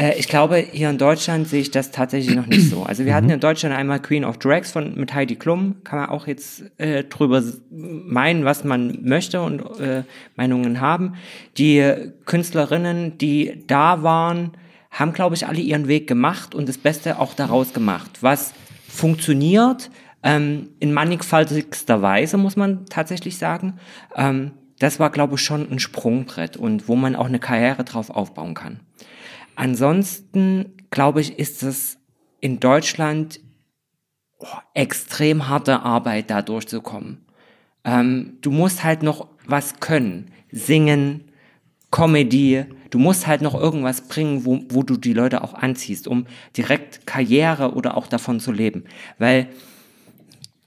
Äh, ich glaube, hier in Deutschland sehe ich das tatsächlich noch nicht so. <clears throat> Also wir hatten in Deutschland einmal Queen of Drags von mit Heidi Klum. Kann man auch jetzt äh, drüber meinen, was man möchte und äh, Meinungen haben. Die Künstlerinnen, die da waren, haben, glaube ich, alle ihren Weg gemacht und das Beste auch daraus gemacht. Was funktioniert ähm, in mannigfaltigster Weise, muss man tatsächlich sagen. Ähm, das war, glaube ich, schon ein Sprungbrett und wo man auch eine Karriere drauf aufbauen kann. Ansonsten, glaube ich, ist es in Deutschland oh, extrem harte Arbeit, da durchzukommen. Ähm, du musst halt noch was können. Singen, Comedy. Du musst halt noch irgendwas bringen, wo, wo du die Leute auch anziehst, um direkt Karriere oder auch davon zu leben. Weil,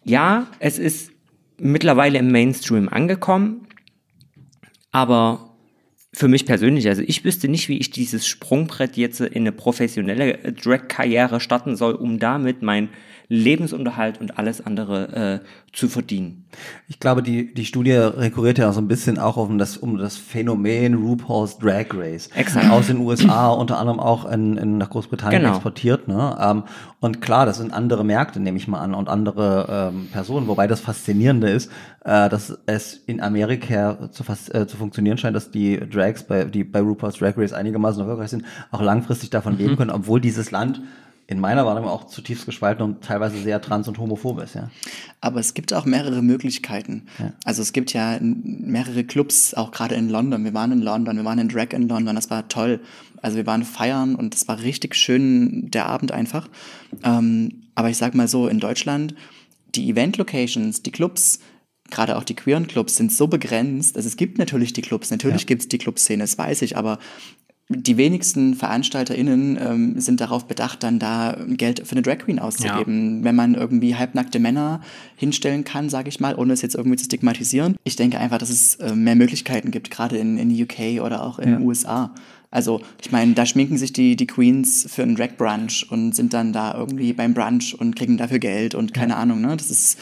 ja, es ist mittlerweile im Mainstream angekommen, aber für mich persönlich, also ich wüsste nicht, wie ich dieses Sprungbrett jetzt in eine professionelle Drag-Karriere starten soll, um damit mein Lebensunterhalt und alles andere äh, zu verdienen. Ich glaube, die, die Studie rekurriert ja so ein bisschen auch um das, um das Phänomen RuPaul's Drag Race. Exakt. Aus den USA, unter anderem auch in, in nach Großbritannien Genau. exportiert. Ne? Ähm, und klar, das sind andere Märkte, nehme ich mal an, und andere ähm, Personen. Wobei das Faszinierende ist, äh, dass es in Amerika zu, äh, zu funktionieren scheint, dass die Drags, bei, die bei RuPaul's Drag Race einigermaßen erfolgreich sind, auch langfristig davon leben können, obwohl dieses Land in meiner Wahrnehmung auch zutiefst gespalten und teilweise sehr trans- und homophob ist, ja. Aber es gibt auch mehrere Möglichkeiten. Also es gibt ja mehrere Clubs, auch gerade in London. Wir waren in London, wir waren in Drag in London, das war toll. Also wir waren feiern und es war richtig schön, der Abend einfach. Ähm, aber ich sag mal so, in Deutschland, die Event-Locations, die Clubs, gerade auch die queeren Clubs sind so begrenzt. Also es gibt natürlich die Clubs, natürlich Ja. gibt's die Clubszene, das weiß ich, aber die wenigsten VeranstalterInnen ähm, sind darauf bedacht, dann da Geld für eine Drag Queen auszugeben. Wenn man irgendwie halbnackte Männer hinstellen kann, sage ich mal, ohne es jetzt irgendwie zu stigmatisieren. Ich denke einfach, dass es äh, mehr Möglichkeiten gibt, gerade in, in UK oder auch in den USA. Also, ich meine, da schminken sich die, die Queens für einen Drag Brunch und sind dann da irgendwie beim Brunch und kriegen dafür Geld und keine Ahnung, ne? Das ist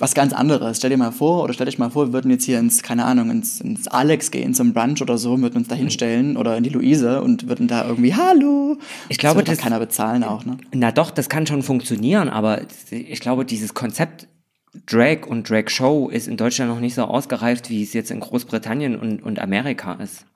was ganz anderes. Stell dir mal vor, oder stell dich mal vor, wir würden jetzt hier ins, keine Ahnung, ins, ins Alex gehen, zum Brunch oder so, würden uns da hinstellen oder in die Luise und würden da irgendwie, hallo. Ich glaube, das wird das- keiner bezahlen auch, ne? Na doch, das kann schon funktionieren, aber ich glaube, dieses Konzept Drag und Drag Show ist in Deutschland noch nicht so ausgereift, wie es jetzt in Großbritannien und, und Amerika ist.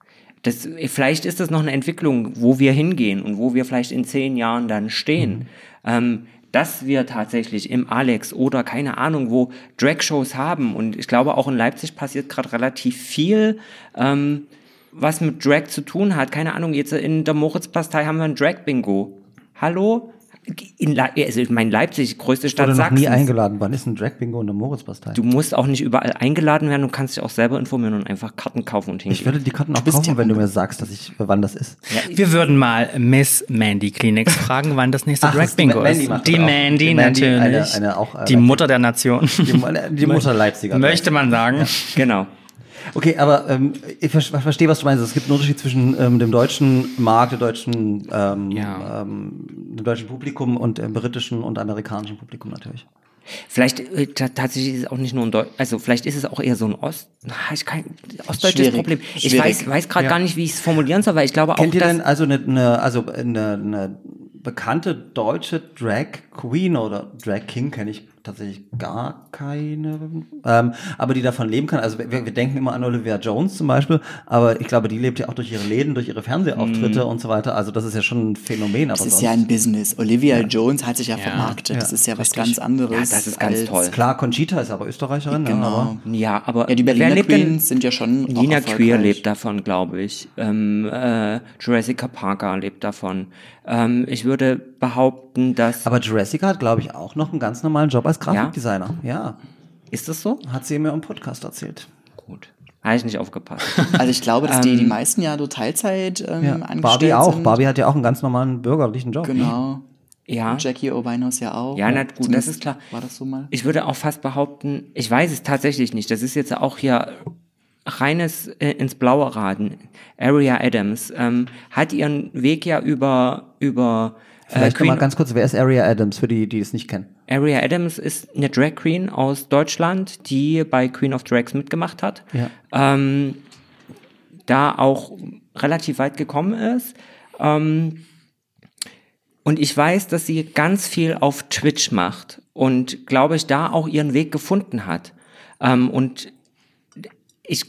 Das, vielleicht ist das noch eine Entwicklung, wo wir hingehen und wo wir vielleicht in zehn Jahren dann stehen. Ähm, dass wir tatsächlich im Alex oder keine Ahnung wo Drag-Shows haben und ich glaube auch in Leipzig passiert gerade relativ viel, ähm, was mit Drag zu tun hat. Keine Ahnung, jetzt in der Moritzbastei haben wir ein Drag-Bingo. Hallo? In Le also ich meine Leipzig, größte Stadt wurde noch nie Sachsens. eingeladen. Wann ist ein Drag Bingo in der Moritzbastei? Du musst auch nicht überall eingeladen werden, du kannst dich auch selber informieren und einfach Karten kaufen und hingehen. Ich würde die Karten auch bist kaufen, ja wenn du mir sagst, dass ich, wann das ist. Wir würden mal Miss Mandy Kleenex fragen, wann das nächste Ach, Drag Bingo ist. Die. Mandy, Die Mandy, natürlich. eine- eine auch, äh, die Mutter der Nation. Die, die Mutter Leipziger. <laughs> Möchte man sagen. Genau. Okay, aber ähm, ich ver verstehe, was du meinst. Es gibt einen Unterschied zwischen ähm, dem deutschen Markt, dem deutschen, ähm, Ja. ähm, dem deutschen Publikum und dem britischen und amerikanischen Publikum natürlich. Vielleicht äh, ta- tatsächlich ist es auch nicht nur ein Deu also vielleicht ist es auch eher so ein Ost, na, ich kann, ostdeutsches Schwierig, Problem. Ich schwierig. weiß, weiß gerade gar nicht, wie ich es formulieren soll, weil ich glaube Kennt auch, ihr dass denn also eine, eine also eine, eine bekannte deutsche Drag Queen oder Drag King kenne ich tatsächlich gar keine, ähm, aber die davon leben kann. Also wir, wir denken immer an Olivia Jones zum Beispiel, aber ich glaube, die lebt ja auch durch ihre Läden, durch ihre Fernsehauftritte und so weiter. Also das ist ja schon ein Phänomen. Aber Das ist sonst, ja ein Business. Olivia Jones hat sich ja, vermarktet. Das Ja, ist ja was richtig. ganz anderes. Ja, das ist ganz toll. klar, Conchita ist aber Österreicherin, ne, Genau. aber ja, aber Ja, die Berliner Queens sind ja schon auch Nina Queer lebt davon, glaube ich. Ähm, äh, Jurassic Parker lebt davon. Ähm, ich würde behaupten, dass aber Jurassica hat, glaube ich, auch noch einen ganz normalen Job als Grafikdesigner. Ja, ist das so? hat sie mir im Podcast erzählt. Gut, habe ich nicht aufgepasst. <laughs> Also ich glaube, dass die, die meisten ja nur Teilzeit ähm, Ja. angestellt Barbie auch. sind. Barbie hat ja auch einen ganz normalen bürgerlichen Job. Genau. ja, Jackie Obinos ja auch. Ja, na gut, das ist klar. War das so mal? ich würde auch fast behaupten, ich weiß es tatsächlich nicht. Das ist jetzt auch hier reines äh, ins Blaue raten. Aria Adams ähm, hat ihren Weg ja über über Vielleicht noch mal ganz kurz, wer ist Aria Adams, für die, die es nicht kennen? Aria Adams ist eine Drag Queen aus Deutschland, die bei Queen of Drags mitgemacht hat. Ja. Ähm, da auch relativ weit gekommen ist. Ähm, und ich weiß, dass sie ganz viel auf Twitch macht und glaube ich da auch ihren Weg gefunden hat. Ähm, und ich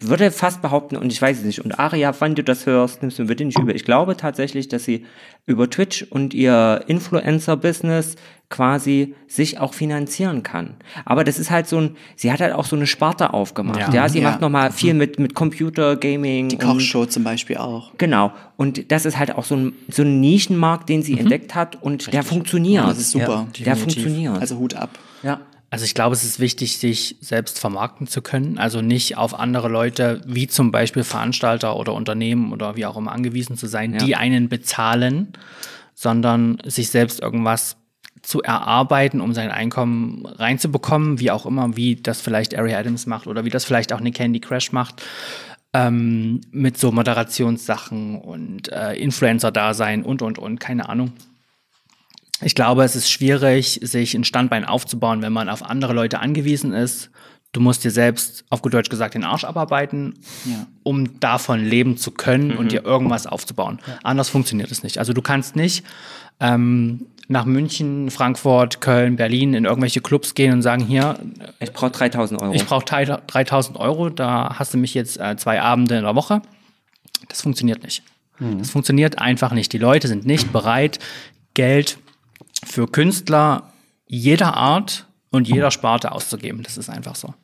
würde fast behaupten, und ich weiß es nicht, und Aria, wann du das hörst, nimmst du mir bitte nicht über. Ich glaube tatsächlich, dass sie über Twitch und ihr Influencer-Business quasi sich auch finanzieren kann. Aber das ist halt so ein, sie hat halt auch so eine Sparte aufgemacht. Ja, Ja. sie Ja. macht nochmal viel mit, mit Computer, Gaming. Die und- Kochshow zum Beispiel auch. Genau. Und das ist halt auch so ein, so ein Nischenmarkt, den sie entdeckt hat und der funktioniert. Das ist super. der funktioniert. Also Hut ab. ja. Also ich glaube, es ist wichtig, sich selbst vermarkten zu können, also nicht auf andere Leute, wie zum Beispiel Veranstalter oder Unternehmen oder wie auch immer angewiesen zu sein, die einen bezahlen, sondern sich selbst irgendwas zu erarbeiten, um sein Einkommen reinzubekommen, wie auch immer, wie das vielleicht Ari Adams macht oder wie das vielleicht auch eine Candy Crash macht, ähm, mit so Moderationssachen und äh, Influencer-Dasein und, und, und, keine Ahnung. Ich glaube, es ist schwierig, sich ein Standbein aufzubauen, wenn man auf andere Leute angewiesen ist. Du musst dir selbst, auf gut Deutsch gesagt, den Arsch abarbeiten, Ja. um davon leben zu können und dir irgendwas aufzubauen. Anders funktioniert es nicht. Also du kannst nicht ähm, nach München, Frankfurt, Köln, Berlin in irgendwelche Clubs gehen und sagen, hier, Ich brauche 3000 Euro. ich brauche 3000 Euro, da hast du mich jetzt äh, zwei Abende in der Woche. Das funktioniert nicht. Das funktioniert einfach nicht. Die Leute sind nicht bereit, Geld für Künstler jeder Art und jeder Sparte auszugeben. Das ist einfach so.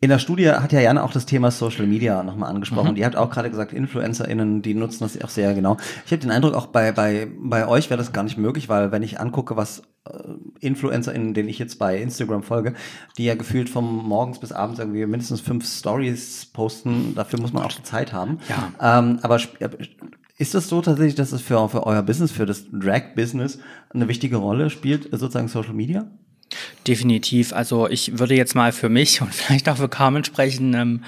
In der Studie hat ja Jan auch das Thema Social Media nochmal angesprochen. Die hat auch gerade gesagt, InfluencerInnen, die nutzen das auch sehr genau. Ich habe den Eindruck, auch bei, bei, bei euch wäre das gar nicht möglich, weil wenn ich angucke, was äh, InfluencerInnen, denen ich jetzt bei Instagram folge, die ja gefühlt vom morgens bis abends irgendwie mindestens fünf Stories posten, dafür muss man auch die Zeit haben. Ja. Ähm, aber äh, ist es so tatsächlich, dass es für, für euer Business, für das Drag-Business eine wichtige Rolle spielt, sozusagen Social Media? Definitiv. Also ich würde jetzt mal für mich <laughs> und vielleicht auch für Carmen sprechen. Ähm,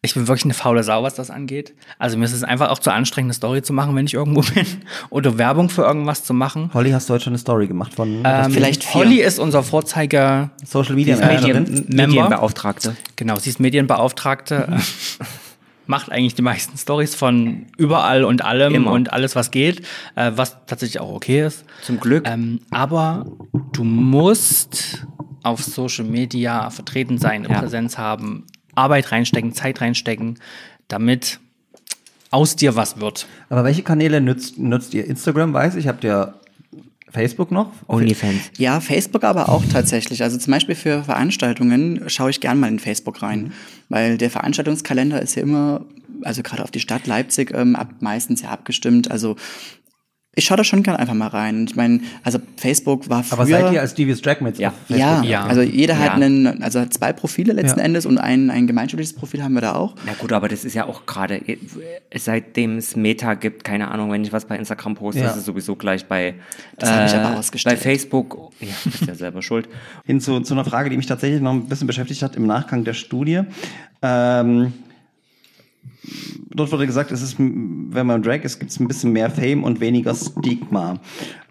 ich bin wirklich eine faule Sau, was das angeht. Also mir ist es einfach auch zu anstrengend, eine Story zu machen, wenn ich irgendwo <laughs> bin. Oder Werbung für irgendwas zu machen. Holly, hast du heute schon eine Story gemacht von Ähm, vielleicht vier. Holly ist unser Vorzeige Social Media? Medien, Member? Medienbeauftragte. Genau, sie ist Medienbeauftragte, <laughs> macht eigentlich die meisten Stories von überall und allem Immer. und alles, was geht, äh, was tatsächlich auch okay ist. Zum Glück. Ähm, aber du musst auf Social Media vertreten sein, eine Ja. Präsenz haben, Arbeit reinstecken, Zeit reinstecken, damit aus dir was wird. Aber welche Kanäle nutzt, nutzt ihr? Instagram weiß ich, habt ihr Facebook noch? Onlyfans. Ja, Facebook aber auch tatsächlich. Also zum Beispiel für Veranstaltungen schaue ich gern mal in Facebook rein, Mhm. weil der Veranstaltungskalender ist ja immer, also gerade auf die Stadt Leipzig, ähm, ab, meistens ja abgestimmt. Also ich schaue da schon gerne einfach mal rein. Ich meine, also Facebook war früher. Aber seid ihr als Devious Dragmates Ja. auf Facebook? ja, Ja. also jeder hat Ja. einen, also zwei Profile letzten Ja. Endes und ein, ein gemeinschaftliches Profil haben wir da auch. Na gut, aber das ist ja auch gerade, äh, seitdem es Meta gibt, keine Ahnung, wenn ich was bei Instagram poste, Ja. ist es sowieso gleich bei, Das habe ich aber bei ausgestellt. Facebook. Ja, bist ja selber <laughs> schuld. hin zu, zu einer Frage, die mich tatsächlich noch ein bisschen beschäftigt hat im Nachgang der Studie. Ähm, dort wurde gesagt, es ist, wenn man Drag ist, gibt es ein bisschen mehr Fame und weniger Stigma.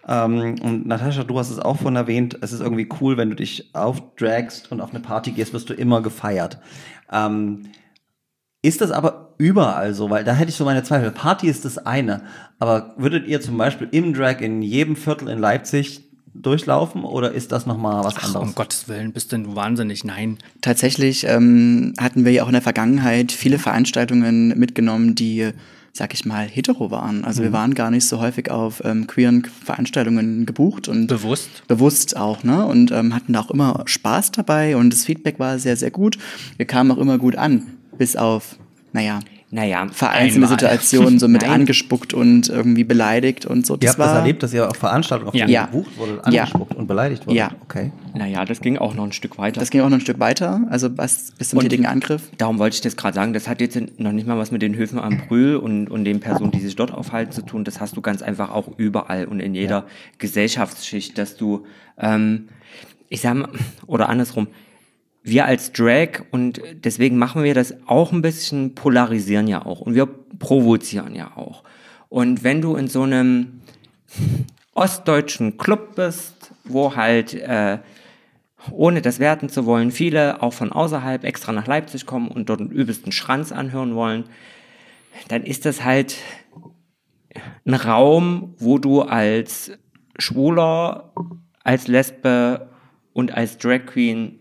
Ähm, und Natascha, du hast es auch von erwähnt, es ist irgendwie cool, wenn du dich aufdragst und auf eine Party gehst, wirst du immer gefeiert. Ähm, ist das aber überall so? Weil da hätte ich so meine Zweifel. Party ist das eine. Aber würdet ihr zum Beispiel im Drag in jedem Viertel in Leipzig durchlaufen oder ist das nochmal was Ach, anderes? um Gottes Willen, bist denn du wahnsinnig? Nein. Tatsächlich ähm, hatten wir ja auch in der Vergangenheit viele Veranstaltungen mitgenommen, die, sag ich mal, hetero waren. Also wir waren gar nicht so häufig auf ähm, queeren Veranstaltungen gebucht und Bewusst? bewusst auch, ne? Und ähm, hatten da auch immer Spaß dabei und das Feedback war sehr, sehr gut. Wir kamen auch immer gut an, bis auf, naja, Naja, vereinzelte Einmal. Situationen, so mit Nein. angespuckt und irgendwie beleidigt und so. Ihr habt das erlebt, dass ihr auf Veranstaltungen, auf Ja. denen Ja. gebucht wurde, Ja. angespuckt und beleidigt wurde? Ja. Okay. naja, das ging auch noch ein Stück weiter. Das ging auch noch ein Stück weiter, also bis, bis zum Und- tätigen Angriff. Darum wollte ich das gerade sagen, das hat jetzt noch nicht mal was mit den Höfen am Brühl und, und den Personen, die sich dort aufhalten, zu tun. Das hast du ganz einfach auch überall und in jeder Gesellschaftsschicht, dass du, ähm, ich sag mal, oder andersrum, wir als Drag und deswegen machen wir das auch ein bisschen, polarisieren ja auch und wir provozieren ja auch. Und wenn du in so einem ostdeutschen Club bist, wo halt äh, ohne das werten zu wollen, viele auch von außerhalb extra nach Leipzig kommen und dort den übelsten Schranz anhören wollen, dann ist das halt ein Raum, wo du als Schwuler, als Lesbe und als Drag Queen,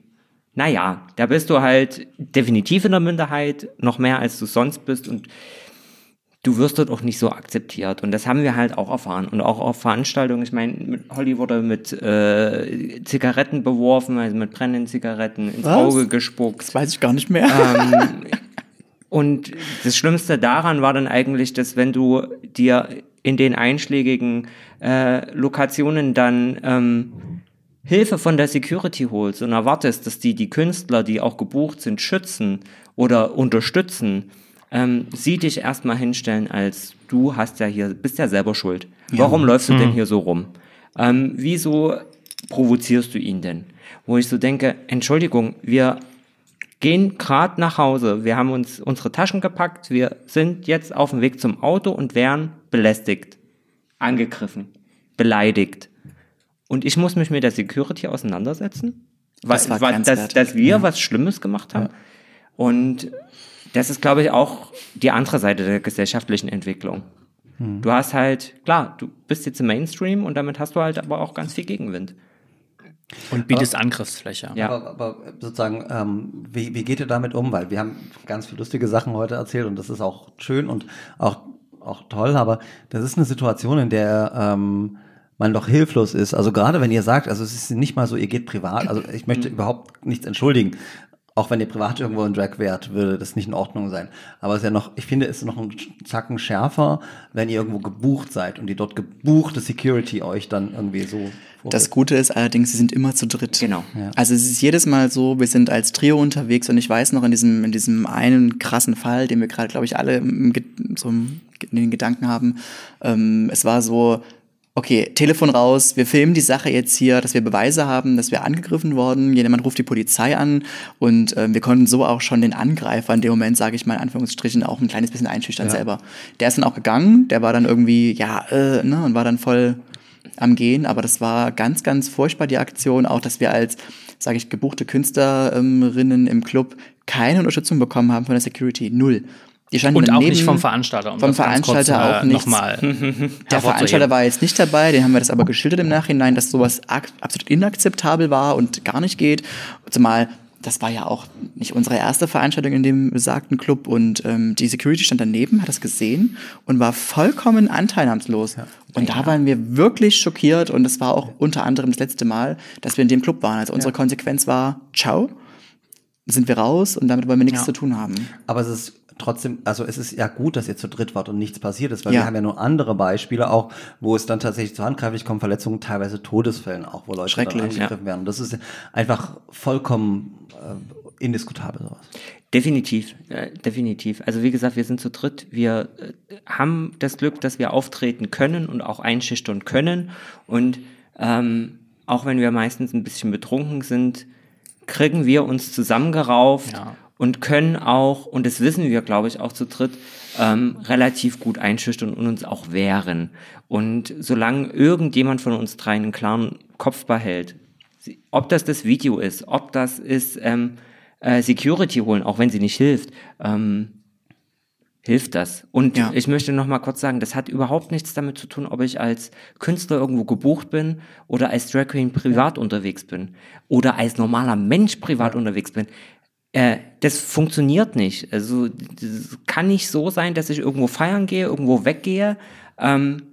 naja, da bist du halt definitiv in der Minderheit, noch mehr als du sonst bist und du wirst dort auch nicht so akzeptiert. Und das haben wir halt auch erfahren. Und auch auf Veranstaltungen, ich meine, mit Holly wurde mit äh, Zigaretten beworfen, also mit brennenden Zigaretten ins Was? Auge gespuckt. Das weiß ich gar nicht mehr. Ähm, <laughs> und das Schlimmste daran war dann eigentlich, dass wenn du dir in den einschlägigen äh, Lokationen dann ähm, Hilfe von der Security holst und erwartest, dass die die Künstler, die auch gebucht sind, schützen oder unterstützen, ähm, sie dich erstmal hinstellen als du hast ja hier, bist ja selber schuld. Warum läufst du denn hier so rum? Ähm, wieso provozierst du ihn denn? Wo ich so denke, Entschuldigung, wir gehen gerade nach Hause. Wir haben uns unsere Taschen gepackt. Wir sind jetzt auf dem Weg zum Auto und werden belästigt, angegriffen, beleidigt. Und ich muss mich mit der Security auseinandersetzen, Das war weil, dass, dass wir was Schlimmes gemacht haben. Und das ist, glaube ich, auch die andere Seite der gesellschaftlichen Entwicklung. Du hast halt, klar, du bist jetzt im Mainstream und damit hast du halt aber auch ganz viel Gegenwind. Und bietest Angriffsfläche. Ja. Aber, aber sozusagen, ähm, wie, wie geht ihr damit um? Weil wir haben ganz viele lustige Sachen heute erzählt und das ist auch schön und auch, auch toll, aber das ist eine Situation, in der ähm, man doch hilflos ist. Also gerade wenn ihr sagt, also es ist nicht mal so, ihr geht privat, also ich möchte überhaupt nichts entschuldigen. Auch wenn ihr privat irgendwo in Drag wärt, würde das nicht in Ordnung sein. Aber es ist ja noch, ich finde, es ist noch ein Zacken schärfer, wenn ihr irgendwo gebucht seid und die dort gebuchte Security euch dann irgendwie so Das Gute ist allerdings, sie sind immer zu dritt. Genau. Also es ist jedes Mal so, wir sind als Trio unterwegs und ich weiß noch in diesem, in diesem einen krassen Fall, den wir gerade, glaube ich, alle im, so in den Gedanken haben, ähm, es war so, okay, Telefon raus, wir filmen die Sache jetzt hier, dass wir Beweise haben, dass wir angegriffen worden, jemand ruft die Polizei an und ähm, wir konnten so auch schon den Angreifer in dem Moment, sage ich mal in Anführungsstrichen, auch ein kleines bisschen einschüchtern selber. Der ist dann auch gegangen, der war dann irgendwie, ja, äh, ne, und war dann voll am Gehen, aber das war ganz, ganz furchtbar, die Aktion, auch dass wir als, sage ich, gebuchte Künstlerinnen im Club keine Unterstützung bekommen haben von der Security, null. Die standen Und auch daneben, nicht vom Veranstalter. Um vom Veranstalter kurz, auch äh, nichts. Nochmal <laughs> Der Veranstalter war jetzt nicht dabei, den haben wir das aber geschildert im Nachhinein, dass sowas absolut inakzeptabel war und gar nicht geht. Zumal das war ja auch nicht unsere erste Veranstaltung in dem besagten Club und ähm, die Security stand daneben, hat das gesehen und war vollkommen anteilnahmslos. Und da waren wir wirklich schockiert und das war auch unter anderem das letzte Mal, dass wir in dem Club waren. Also unsere Konsequenz war, ciao, sind wir raus und damit wollen wir nichts Ja. zu tun haben. Aber es ist trotzdem, also es ist ja gut, dass ihr zu dritt wart und nichts passiert ist, weil Ja. wir haben ja nur andere Beispiele auch, wo es dann tatsächlich zu handgreiflich kommt, Verletzungen, teilweise Todesfällen auch, wo Leute dann Schrecklich, angegriffen werden. Und das ist einfach vollkommen äh, indiskutabel sowas. Definitiv, äh, definitiv. Also wie gesagt, wir sind zu dritt. Wir äh, haben das Glück, dass wir auftreten können und auch einschüchtern können. Und ähm, auch wenn wir meistens ein bisschen betrunken sind, kriegen wir uns zusammengerauft Ja. Und können auch, und das wissen wir, glaube ich, auch zu dritt, ähm, relativ gut einschüchtern und uns auch wehren. Und solange irgendjemand von uns dreien einen klaren Kopf behält, ob das das Video ist, ob das ist ähm, äh, Security holen, auch wenn sie nicht hilft, ähm, hilft das. Und Ja. ich möchte noch mal kurz sagen, das hat überhaupt nichts damit zu tun, ob ich als Künstler irgendwo gebucht bin oder als Drag Queen privat unterwegs bin oder als normaler Mensch privat unterwegs bin. Äh, das funktioniert nicht. Also das kann nicht so sein, dass ich irgendwo feiern gehe, irgendwo weggehe, ähm,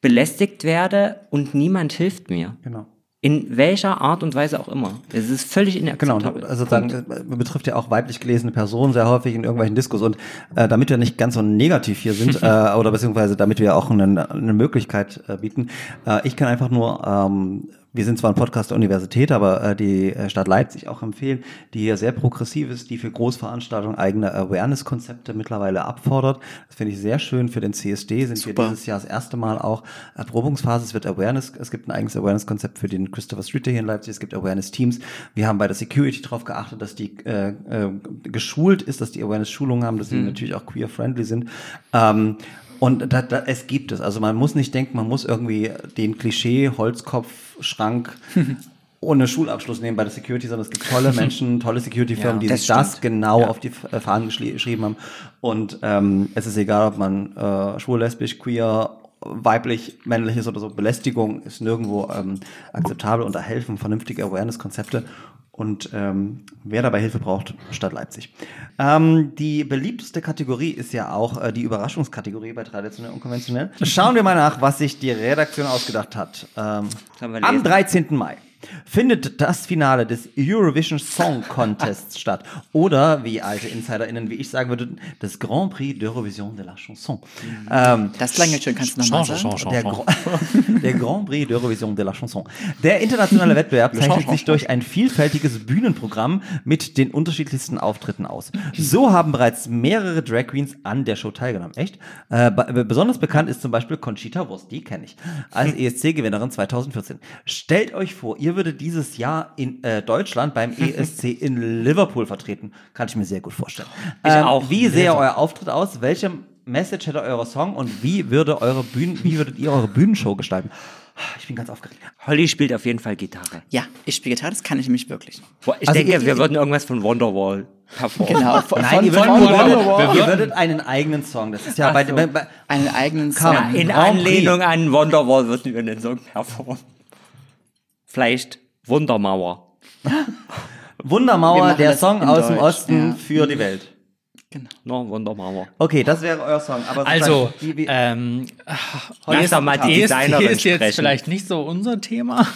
belästigt werde und niemand hilft mir. Genau. In welcher Art und Weise auch immer. Es ist völlig Genau, inakzeptabel. also dann äh, betrifft ja auch weiblich gelesene Personen sehr häufig in irgendwelchen Diskus und äh, damit wir nicht ganz so negativ hier sind <laughs> äh, oder beziehungsweise damit wir auch eine, eine Möglichkeit äh, bieten, äh, ich kann einfach nur ähm, wir sind zwar ein Podcast der Universität, aber äh, die äh, Stadt Leipzig auch empfehlen, die hier sehr progressiv ist, die für Großveranstaltungen eigene Awareness-Konzepte mittlerweile abfordert. Das finde ich sehr schön. Für den CSD sind wir Super. dieses Jahr das erste Mal auch Erprobungsphase. Es wird Awareness, es gibt ein eigenes Awareness-Konzept für den Christopher Street Day hier in Leipzig. Es gibt Awareness-Teams. Wir haben bei der Security darauf geachtet, dass die äh, äh, geschult ist, dass die Awareness-Schulungen haben, dass sie natürlich auch queer-friendly sind. Ähm, und da, da, es gibt es. Also man muss nicht denken, man muss irgendwie den Klischee Holzkopf Schrank <laughs> ohne Schulabschluss nehmen bei der Security, sondern es gibt tolle Menschen, <laughs> tolle Security-Firmen, Ja, die sich das genau Ja. auf die F- Fahnen geschrieben haben. Und ähm, es ist egal, ob man äh, schwul, lesbisch, queer, weiblich, männlich ist oder so. Belästigung ist nirgendwo ähm, akzeptabel und da helfen vernünftige Awareness-Konzepte. Und ähm, wer dabei Hilfe braucht, Stadt Leipzig. Ähm, die beliebteste Kategorie ist ja auch äh, die Überraschungskategorie bei traditionell und konventionell. Schauen wir mal nach, was sich die Redaktion ausgedacht hat. Ähm, am lesen? 13. Mai findet das Finale des Eurovision Song Contests <laughs> statt. Oder, wie alte InsiderInnen wie ich sagen würde, das Grand Prix d'Eurovision de la Chanson. Ähm, Das klang jetzt schön, kannst du nochmal sagen? der. Gr- <laughs> der Grand Prix d'Eurovision de la Chanson. Der internationale <laughs> Wettbewerb zeichnet sich durch ein vielfältiges Bühnenprogramm mit den unterschiedlichsten Auftritten aus. So haben bereits mehrere Drag Queens an der Show teilgenommen. Echt? Äh, be- besonders bekannt ist zum Beispiel Conchita Wurst, die kenne ich, als ESC-Gewinnerin 2014. Stellt euch vor, ihr würdet dieses Jahr in äh, Deutschland beim <laughs> ESC in Liverpool vertreten. Kann ich mir sehr gut vorstellen. Ich Ähm, auch. Wie sähe euer Auftritt aus? Welche Message hätte euer Song und wie würde eure Bühnen, wie würdet ihr eure Bühnenshow gestalten? Ich bin ganz aufgeregt. Holly spielt auf jeden Fall Gitarre. Ja, ich spiele Gitarre, das kann ich nämlich wirklich. Boah, Ich Also denke, ihr- wir würden irgendwas von Wonderwall performen. Genau, von, Nein, ihr von, würdet, von ihr, Wonderwall. ihr würdet einen eigenen Song. Das ist ja bei, so. bei, bei einen eigenen Song. man. In. Anlehnung an Wonderwall würden wir den Song performen. Vielleicht Wundermauer. Wundermauer, der Song aus dem Deutsch, Osten ja. für die Welt. Genau. No, Wundermauer. Okay, das wäre euer Song. Aber Also, sozusagen, wie, wie, ähm, Lass doch mal die Designerin ist jetzt sprechen. vielleicht nicht so unser Thema.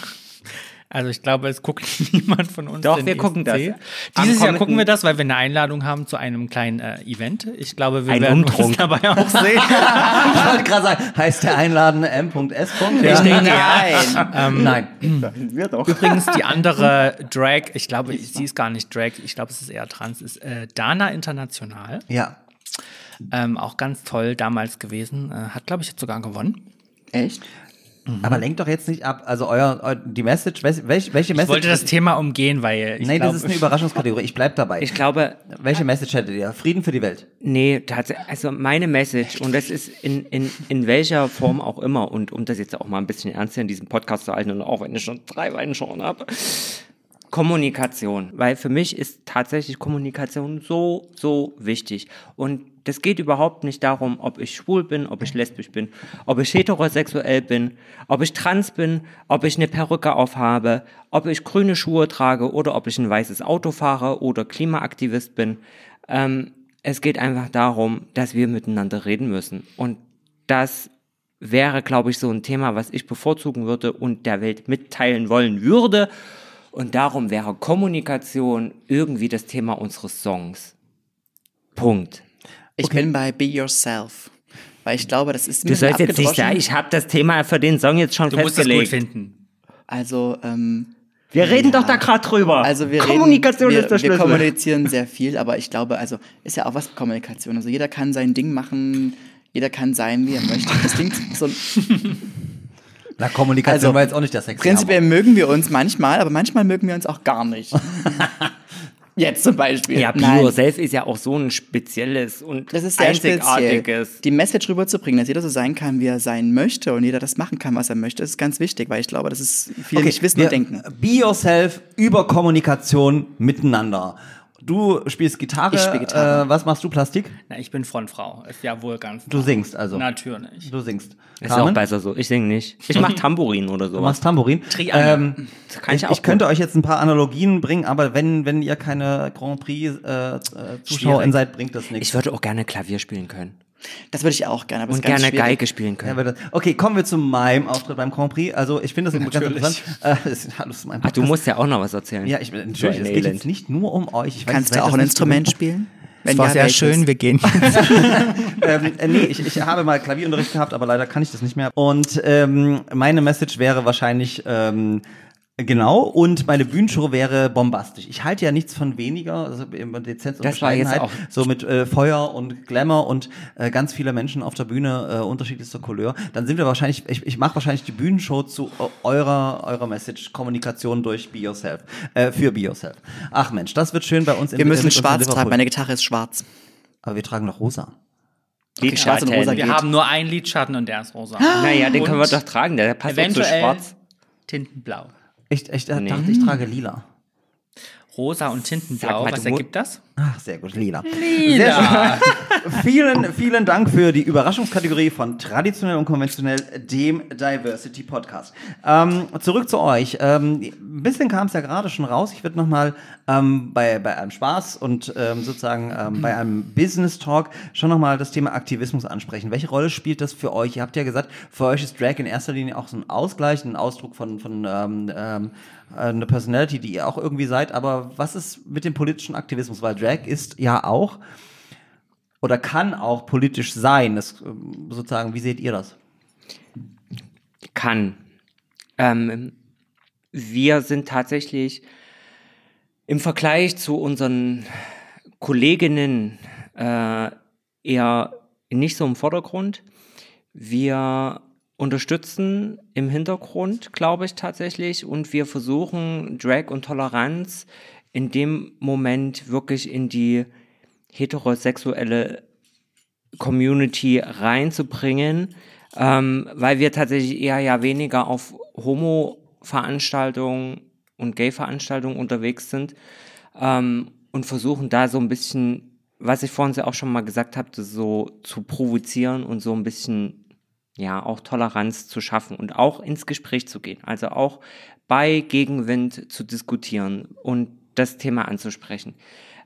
Also ich glaube, es guckt <laughs> niemand von uns. Doch, den wir gucken das. ESC. Am Dieses Jahr gucken wir das, weil wir eine Einladung haben zu einem kleinen äh, Event. Ich glaube, wir Ein werden Umtrunk. uns dabei auch <laughs> sehen. ich wollte gerade sagen, heißt der Einladende M.S. Ich denke, Nein. Ähm, Nein. Wir doch. Übrigens, die andere <laughs> Drag, ich glaube, sie ist gar nicht Drag, ich glaube, es ist eher trans, ist äh, Dana International. Ja. Ähm, auch ganz toll damals gewesen. Äh, hat, glaube ich, jetzt sogar gewonnen. Echt? Aber lenkt doch jetzt nicht ab. Also euer, eu, die Message, welche, welche Ich Message? wollte das Thema umgehen, weil ich Nein, glaube, das ist eine Überraschungskategorie. Ich bleib dabei. Ich glaube, welche Message hättet ihr? Frieden für die Welt. nee, tatsächlich, also meine Message, und das ist in, in, in welcher Form auch immer, und um das jetzt auch mal ein bisschen ernster in diesem Podcast zu halten, und auch wenn ich schon drei Weine schon habe, Kommunikation. Weil für mich ist tatsächlich Kommunikation so, so wichtig. Und das geht überhaupt nicht darum, ob ich schwul bin, ob ich lesbisch bin, ob ich heterosexuell bin, ob ich trans bin, ob ich eine Perücke aufhabe, ob ich grüne Schuhe trage oder ob ich ein weißes Auto fahre oder Klimaaktivist bin. Ähm, es geht einfach darum, dass wir miteinander reden müssen. Und das wäre, glaube ich, so ein Thema, was ich bevorzugen würde und der Welt mitteilen wollen würde. Und darum wäre Kommunikation irgendwie das Thema unseres Songs. Punkt. Ich bin bei Be Yourself. Weil ich glaube, das ist ein Du sollst jetzt nicht sagen, ich habe das Thema für den Song jetzt schon Du musst es gut festgelegt. finden. Also, ähm, Wir reden Ja. doch da gerade drüber. Also wir Kommunikation reden, wir, ist der Wir Schlüssel. kommunizieren sehr viel, aber ich glaube, also ist ja auch was mit Kommunikation. Also jeder kann sein Ding machen, jeder kann sein, wie er möchte. Das klingt so. Na, Kommunikation Also, war jetzt auch nicht das Sexy. Prinzipiell mögen wir uns manchmal, aber manchmal mögen wir uns auch gar nicht. <laughs> Jetzt zum Beispiel. ja, Be Nein. Yourself ist ja auch so ein spezielles und Das ist sehr einzigartiges. speziell. Die Message rüberzubringen, dass jeder so sein kann, wie er sein möchte und jeder das machen kann, was er möchte, ist ganz wichtig, weil ich glaube, das ist viele nicht wissen wir- und denken. Be yourself über Kommunikation miteinander. Du spielst Gitarre. Ich spiel Gitarre. Äh, was machst du, Plastik? Na, ich bin Frontfrau. Ist ja wohl ganz. Du singst also. Natürlich. Du singst. Ist auch Carmen? besser so. Ich singe nicht. Ich mach Tambourin oder Du sowas. machst Tambourin. Triangel. Ähm, Das kann ich ich, auch ich könnte gut. euch jetzt ein paar Analogien bringen, aber wenn, wenn ihr keine Grand Prix äh, äh, Zuschauerin seid, bringt das nichts. Ich würde auch gerne Klavier spielen können. Das würde ich auch gerne, aber Und ist gerne schwierig. Geige spielen Ja, können. aber das- okay, kommen wir zu meinem Auftritt beim Grand Prix. Also ich finde das ganz interessant. Äh, ist Ach, du musst ja auch noch was erzählen. Ja, ich natürlich. Ein es geht jetzt nicht nur um euch. Ich weiß, Kannst ihr du auch ein Instrument spielen? Es war ja, sehr schön, wir gehen. <laughs> <laughs> ähm, äh, nee, ich, ich habe mal Klavierunterricht gehabt, aber leider kann ich das nicht mehr. Und ähm, meine Message wäre wahrscheinlich ähm, genau und meine Bühnenshow wäre bombastisch. Ich halte ja nichts von weniger, also immer Dezenz und Das Bescheidenheit, auch- so mit äh, Feuer und Glamour und äh, ganz viele Menschen auf der Bühne äh, unterschiedlichster Couleur. Dann sind wir wahrscheinlich, ich, ich mache wahrscheinlich die Bühnenshow zu äh, eurer eurer Message Kommunikation durch Be Yourself, äh, für Be Yourself. Ach Mensch, das wird schön bei uns. in- Wir müssen in schwarz tragen, meine Gitarre ist schwarz. Aber wir tragen noch rosa. Okay, schwarz und rosa Wir geht. haben nur einen Lidschatten und der ist rosa. Naja, den können wir Und doch tragen. Der passt doch zu schwarz. Tintenblau. Ich, ich Nee. dachte, ich trage lila. Rosa und Tintenblau. Sag mal, Was ergibt das? Ach, sehr gut, lila. Lila. <laughs> Vielen, vielen Dank für die Überraschungskategorie von traditionell und konventionell, dem Diversity Podcast. Ähm, zurück zu euch. Ähm, ein bisschen kam es ja gerade schon raus. Ich würde nochmal ähm, bei, bei einem Spaß und ähm, sozusagen ähm, bei einem Business Talk schon nochmal das Thema Aktivismus ansprechen. Welche Rolle spielt das für euch? Ihr habt ja gesagt, für euch ist Drag in erster Linie auch so ein Ausgleich, ein Ausdruck von, von ähm, ähm, eine Personality, die ihr auch irgendwie seid. Aber was ist mit dem politischen Aktivismus? Weil Drag ist ja auch oder kann auch politisch sein. Das, ähm, sozusagen, wie seht ihr das? kann. Ähm, wir sind tatsächlich im Vergleich zu unseren Kolleginnen äh, eher nicht so im Vordergrund. Wir unterstützen im Hintergrund, glaube ich tatsächlich, und wir versuchen Drag und Toleranz in dem Moment wirklich in die heterosexuelle Community reinzubringen, ähm, weil wir tatsächlich eher ja weniger auf Homo-Veranstaltungen und Gay-Veranstaltungen unterwegs sind ähm, und versuchen da so ein bisschen, was ich vorhin auch schon mal gesagt habe, so zu provozieren und so ein bisschen ja auch Toleranz zu schaffen und auch ins Gespräch zu gehen, also auch bei Gegenwind zu diskutieren und das Thema anzusprechen.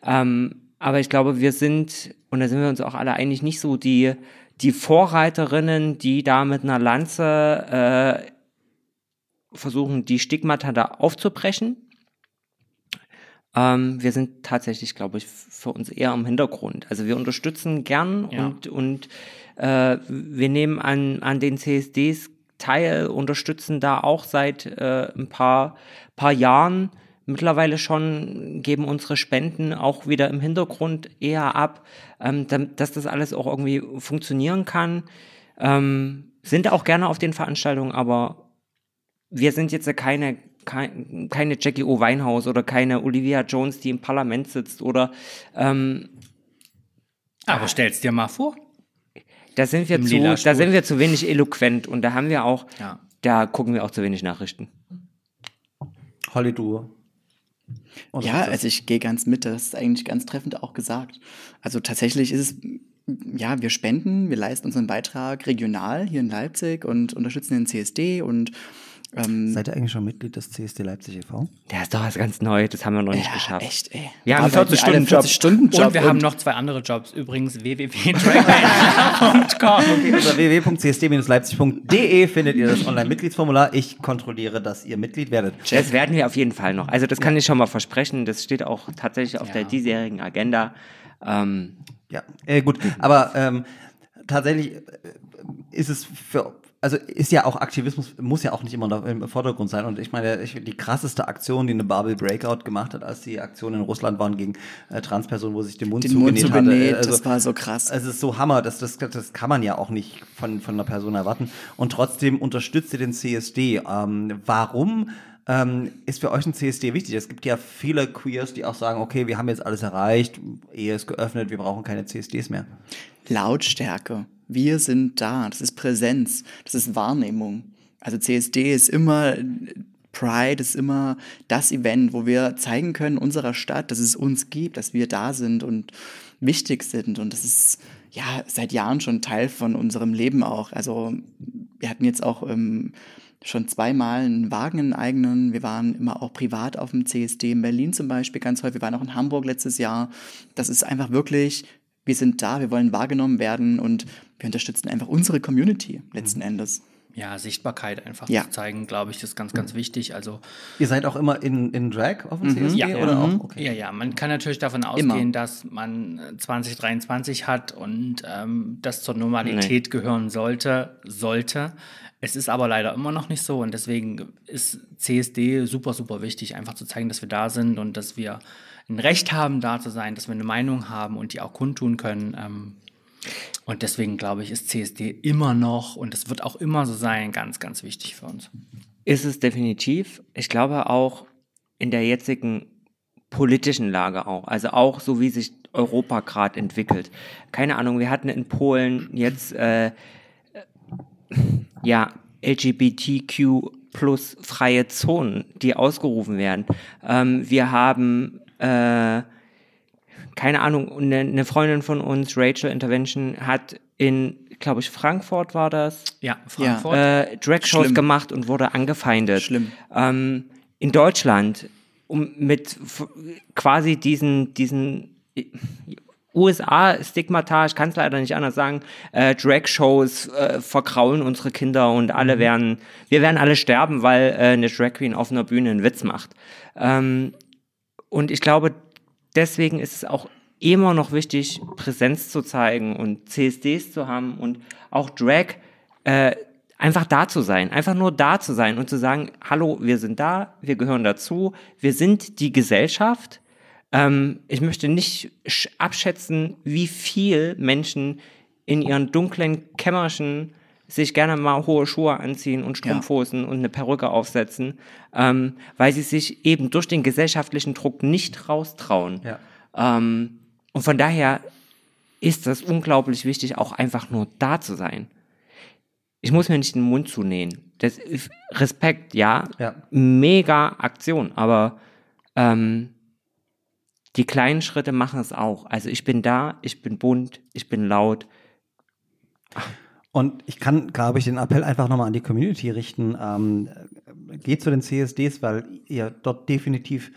Ähm, aber ich glaube, wir sind, und da sind wir uns auch alle einig, nicht so die, die Vorreiterinnen, die da mit einer Lanze äh, versuchen, die Stigmata da aufzubrechen. Ähm, wir sind tatsächlich, glaube ich, für uns eher im Hintergrund. Also wir unterstützen gern Ja. und, und äh, wir nehmen an, an den CSDs teil, unterstützen da auch seit äh, ein paar, paar Jahren mittlerweile schon, geben unsere Spenden auch wieder im Hintergrund eher ab, ähm, dass das alles auch irgendwie funktionieren kann. Ähm, sind auch gerne auf den Veranstaltungen, aber wir sind jetzt ja keine, kein, keine Jackie O. Weinhaus oder keine Olivia Jones, die im Parlament sitzt oder ähm, Aber stell's dir mal vor. da sind wir Im zu, da sind wir zu wenig eloquent und da haben wir auch, Ja. da gucken wir auch zu wenig Nachrichten. Holly, du. Und Ja, also ich gehe ganz mit. Das ist eigentlich ganz treffend auch gesagt. Also tatsächlich ist es, ja, wir spenden, wir leisten unseren Beitrag regional hier in Leipzig und unterstützen den CSD und ähm, Seid ihr eigentlich schon Mitglied des CSD Leipzig e.V.? Der ist doch was ganz Neues, das haben wir noch nicht ja, geschafft. echt, ey. Wir haben einen Arbeiten wir alle 40-Stunden-Job. 40-Stunden-Job Und wir haben noch zwei andere Jobs. Übrigens www.dragman.com. <laughs> Unter www.csd-leipzig.de findet ihr das Online-Mitgliedsformular. Ich kontrolliere, dass ihr Mitglied werdet. Das werden wir auf jeden Fall noch. Also das kann ich schon mal versprechen. Das steht auch tatsächlich auf Ja. der diesjährigen Agenda. Ähm, Ja, äh, gut. Aber ähm, tatsächlich äh, ist es für also ist ja auch Aktivismus, muss ja auch nicht immer im Vordergrund sein. Und ich meine, ich, die krasseste Aktion, die eine Bubble Breakout gemacht hat, als die Aktionen in Russland waren gegen äh, Transpersonen, wo sich den Mund den zugenäht Mund hatte. zugenäht, Also, das war so krass. Es ist so Hammer, das, das, das kann man ja auch nicht von, von einer Person erwarten. Und trotzdem unterstützt ihr den CSD. Ähm, warum ähm, ist für euch ein CSD wichtig? Es gibt ja viele Queers, die auch sagen, okay, wir haben jetzt alles erreicht, Ehe ist geöffnet, wir brauchen keine CSDs mehr. Lautstärke. Wir sind da. Das ist Präsenz. Das ist Wahrnehmung. Also CSD ist immer Pride ist immer das Event, wo wir zeigen können unserer Stadt, dass es uns gibt, dass wir da sind und wichtig sind. Und das ist ja seit Jahren schon Teil von unserem Leben auch. Also wir hatten jetzt auch ähm, schon zweimal einen Wagen, einen eigenen. Wir waren immer auch privat auf dem CSD in Berlin zum Beispiel ganz häufig. Wir waren auch in Hamburg letztes Jahr. Das ist einfach wirklich, wir sind da, wir wollen wahrgenommen werden und wir unterstützen einfach unsere Community letzten Endes. Ja, Sichtbarkeit einfach Ja. zu zeigen, glaube ich, ist ganz, ganz wichtig. Also Ihr seid auch immer in, in Drag auf dem CSD? Ja. oder Mhm. auch? Okay. Ja, ja, man kann natürlich davon Immer. ausgehen, dass man äh, 2023 hat und ähm, das zur Normalität gehören sollte, sollte. Es ist aber leider immer noch nicht so und deswegen ist CSD super, super wichtig, einfach zu zeigen, dass wir da sind und dass wir ein Recht haben, da zu sein, dass wir eine Meinung haben und die auch kundtun können. Ähm, und deswegen glaube ich, ist CSD immer noch und es wird auch immer so sein, ganz, ganz wichtig für uns. Ist es definitiv. Ich glaube auch in der jetzigen politischen Lage auch. Also auch so, wie sich Europa gerade entwickelt. Keine Ahnung, wir hatten in Polen jetzt äh, ja LGBTQ plus freie Zonen, die ausgerufen werden. Ähm, wir haben äh, keine Ahnung, eine, eine Freundin von uns, Rachel Intervention, hat in, glaube ich, Frankfurt war das, Ja, Frankfurt. äh, Drag-Shows Schlimm. gemacht und wurde angefeindet. Schlimm. Ähm, in Deutschland, um mit quasi diesen, diesen USA-Stigmata, ich kann es leider nicht anders sagen, äh, Drag-Shows äh, verkraulen unsere Kinder und alle Mhm. werden, wir werden alle sterben, weil äh, eine Drag Queen auf einer Bühne einen Witz macht. Ähm, und ich glaube, deswegen ist es auch immer noch wichtig, Präsenz zu zeigen und CSDs zu haben und auch Drag äh, einfach da zu sein, einfach nur da zu sein und zu sagen, hallo, wir sind da, wir gehören dazu, wir sind die Gesellschaft. Ähm, ich möchte nicht sch- abschätzen, wie viel Menschen in ihren dunklen Kämmerchen sich gerne mal hohe Schuhe anziehen und Strumpfhosen und eine Perücke aufsetzen, ähm, weil sie sich eben durch den gesellschaftlichen Druck nicht raustrauen. Ja. Ähm, und von daher ist das unglaublich wichtig, auch einfach nur da zu sein. Ich muss mir nicht den Mund zunähen. Das ist Respekt, ja. Ja. Mega Aktion, aber ähm, die kleinen Schritte machen es auch. Also ich bin da, ich bin bunt, ich bin laut. Und ich kann, glaube ich, den Appell einfach nochmal an die Community richten. Ähm, geht zu den CSDs, weil ihr dort definitiv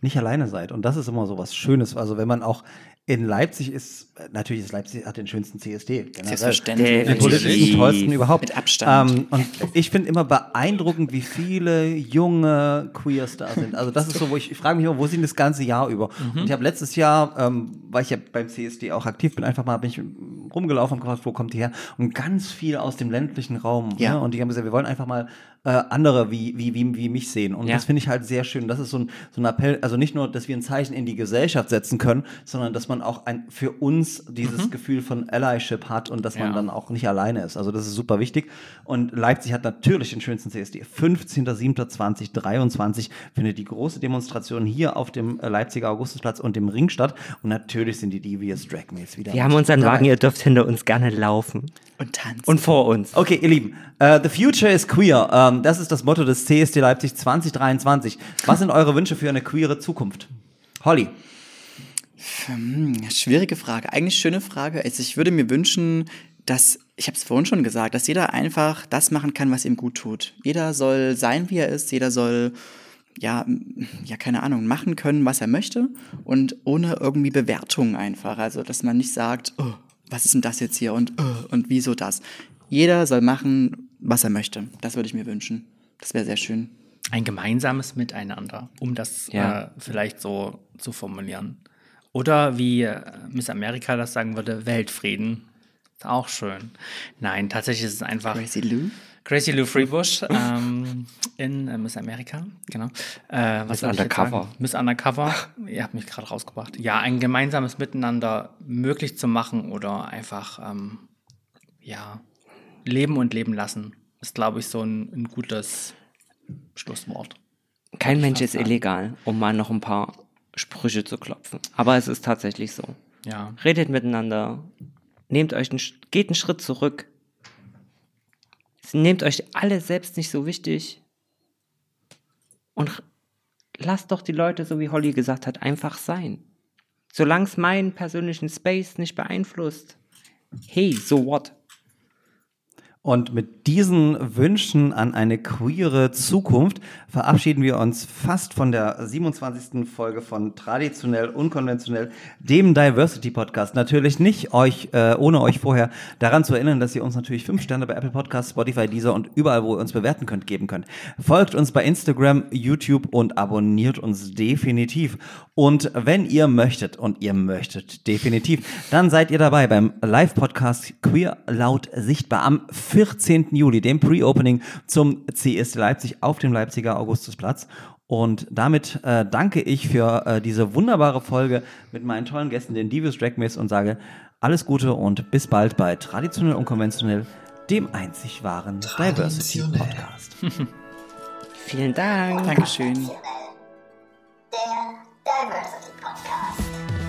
nicht alleine seid. Und das ist immer so was Schönes. Also wenn man auch in Leipzig ist, natürlich ist Leipzig hat den schönsten CSD. generell. Selbstverständlich. Den Definitiv. politischsten, tollsten überhaupt. Mit Abstand. Ähm, und ich finde immer beeindruckend, wie viele junge Queers da sind. Also das ist so, wo ich, ich frage mich immer, wo sind das ganze Jahr über? Und ich habe letztes Jahr, ähm, weil ich ja beim CSD auch aktiv bin, einfach mal bin ich rumgelaufen und gefragt, wo kommt die her? Und ganz viel aus dem ländlichen Raum. Ja. Ne? Und die haben gesagt, wir wollen einfach mal äh, andere wie, wie, wie, wie mich sehen. Und Ja. das finde ich halt sehr schön. Das ist so ein, so ein Appell, also nicht nur, dass wir ein Zeichen in die Gesellschaft setzen können, sondern dass man auch ein, für uns dieses Gefühl von Allyship hat und dass man Ja. dann auch nicht alleine ist. Also das ist super wichtig. Und Leipzig hat natürlich den schönsten CSD. 15.07.2023 findet die große Demonstration hier auf dem Leipziger Augustusplatz und dem Ring statt. Und natürlich sind die Devious Drag Mates wieder. Wir haben unseren dabei. Wagen, ihr dürft hinter uns gerne laufen. Und tanzen. Und vor uns. Okay, ihr Lieben, äh, the future is queer. Ähm, das ist das Motto des CSD Leipzig 2023. Was sind eure Wünsche für eine queere Zukunft? Holly. Hm, schwierige Frage. Eigentlich schöne Frage. Also ich würde mir wünschen, dass, ich habe es vorhin schon gesagt, dass jeder einfach das machen kann, was ihm gut tut. Jeder soll sein, wie er ist. Jeder soll, ja, ja, keine Ahnung, machen können, was er möchte. Und ohne irgendwie Bewertung einfach. Also, dass man nicht sagt, oh, was ist denn das jetzt hier und, und wieso das. Jeder soll machen, was er möchte. Das würde ich mir wünschen. Das wäre sehr schön. ein gemeinsames Miteinander, um das Ja. äh, vielleicht so zu formulieren. Oder wie äh, Miss America das sagen würde, Weltfrieden. Ist auch schön. Nein, tatsächlich ist es einfach. Crazy Lou? Crazy Lou Freebush ähm, in äh, Miss America, genau. Äh, Miss Undercover. Miss Undercover, ihr habt mich gerade rausgebracht. Ja, ein gemeinsames Miteinander möglich zu machen oder einfach, ähm, ja, leben und leben lassen, ist, glaube ich, so ein, ein gutes Schlusswort. Kein Mensch ist illegal, um mal noch ein paar Sprüche zu klopfen. Aber es ist tatsächlich so. Ja. Redet miteinander, nehmt euch einen, geht einen Schritt zurück. Nehmt euch alle selbst nicht so wichtig. Und lasst doch die Leute, so wie Holly gesagt hat, einfach sein. Solange es meinen persönlichen Space nicht beeinflusst. Hey, so what? Und mit diesen Wünschen an eine queere Zukunft verabschieden wir uns fast von der 27. Folge von Traditionell Unkonventionell, dem Diversity Podcast. Natürlich nicht euch, äh, ohne euch vorher daran zu erinnern, dass ihr uns natürlich fünf Sterne bei Apple Podcasts, Spotify, Deezer und überall, wo ihr uns bewerten könnt, geben könnt. Folgt uns bei Instagram, YouTube und abonniert uns definitiv. Und wenn ihr möchtet, und ihr möchtet definitiv, dann seid ihr dabei beim Live-Podcast Queer Laut Sichtbar am 14. Juli, dem Pre-Opening zum CS Leipzig auf dem Leipziger Augustusplatz. Und damit äh, danke ich für äh, diese wunderbare Folge mit meinen tollen Gästen, den Divius Dragmills, und sage alles Gute und bis bald bei Traditionell und Konventionell, dem einzig wahren Diversity Podcast. <laughs> Vielen Dank. Dankeschön. Der Diversity Podcast.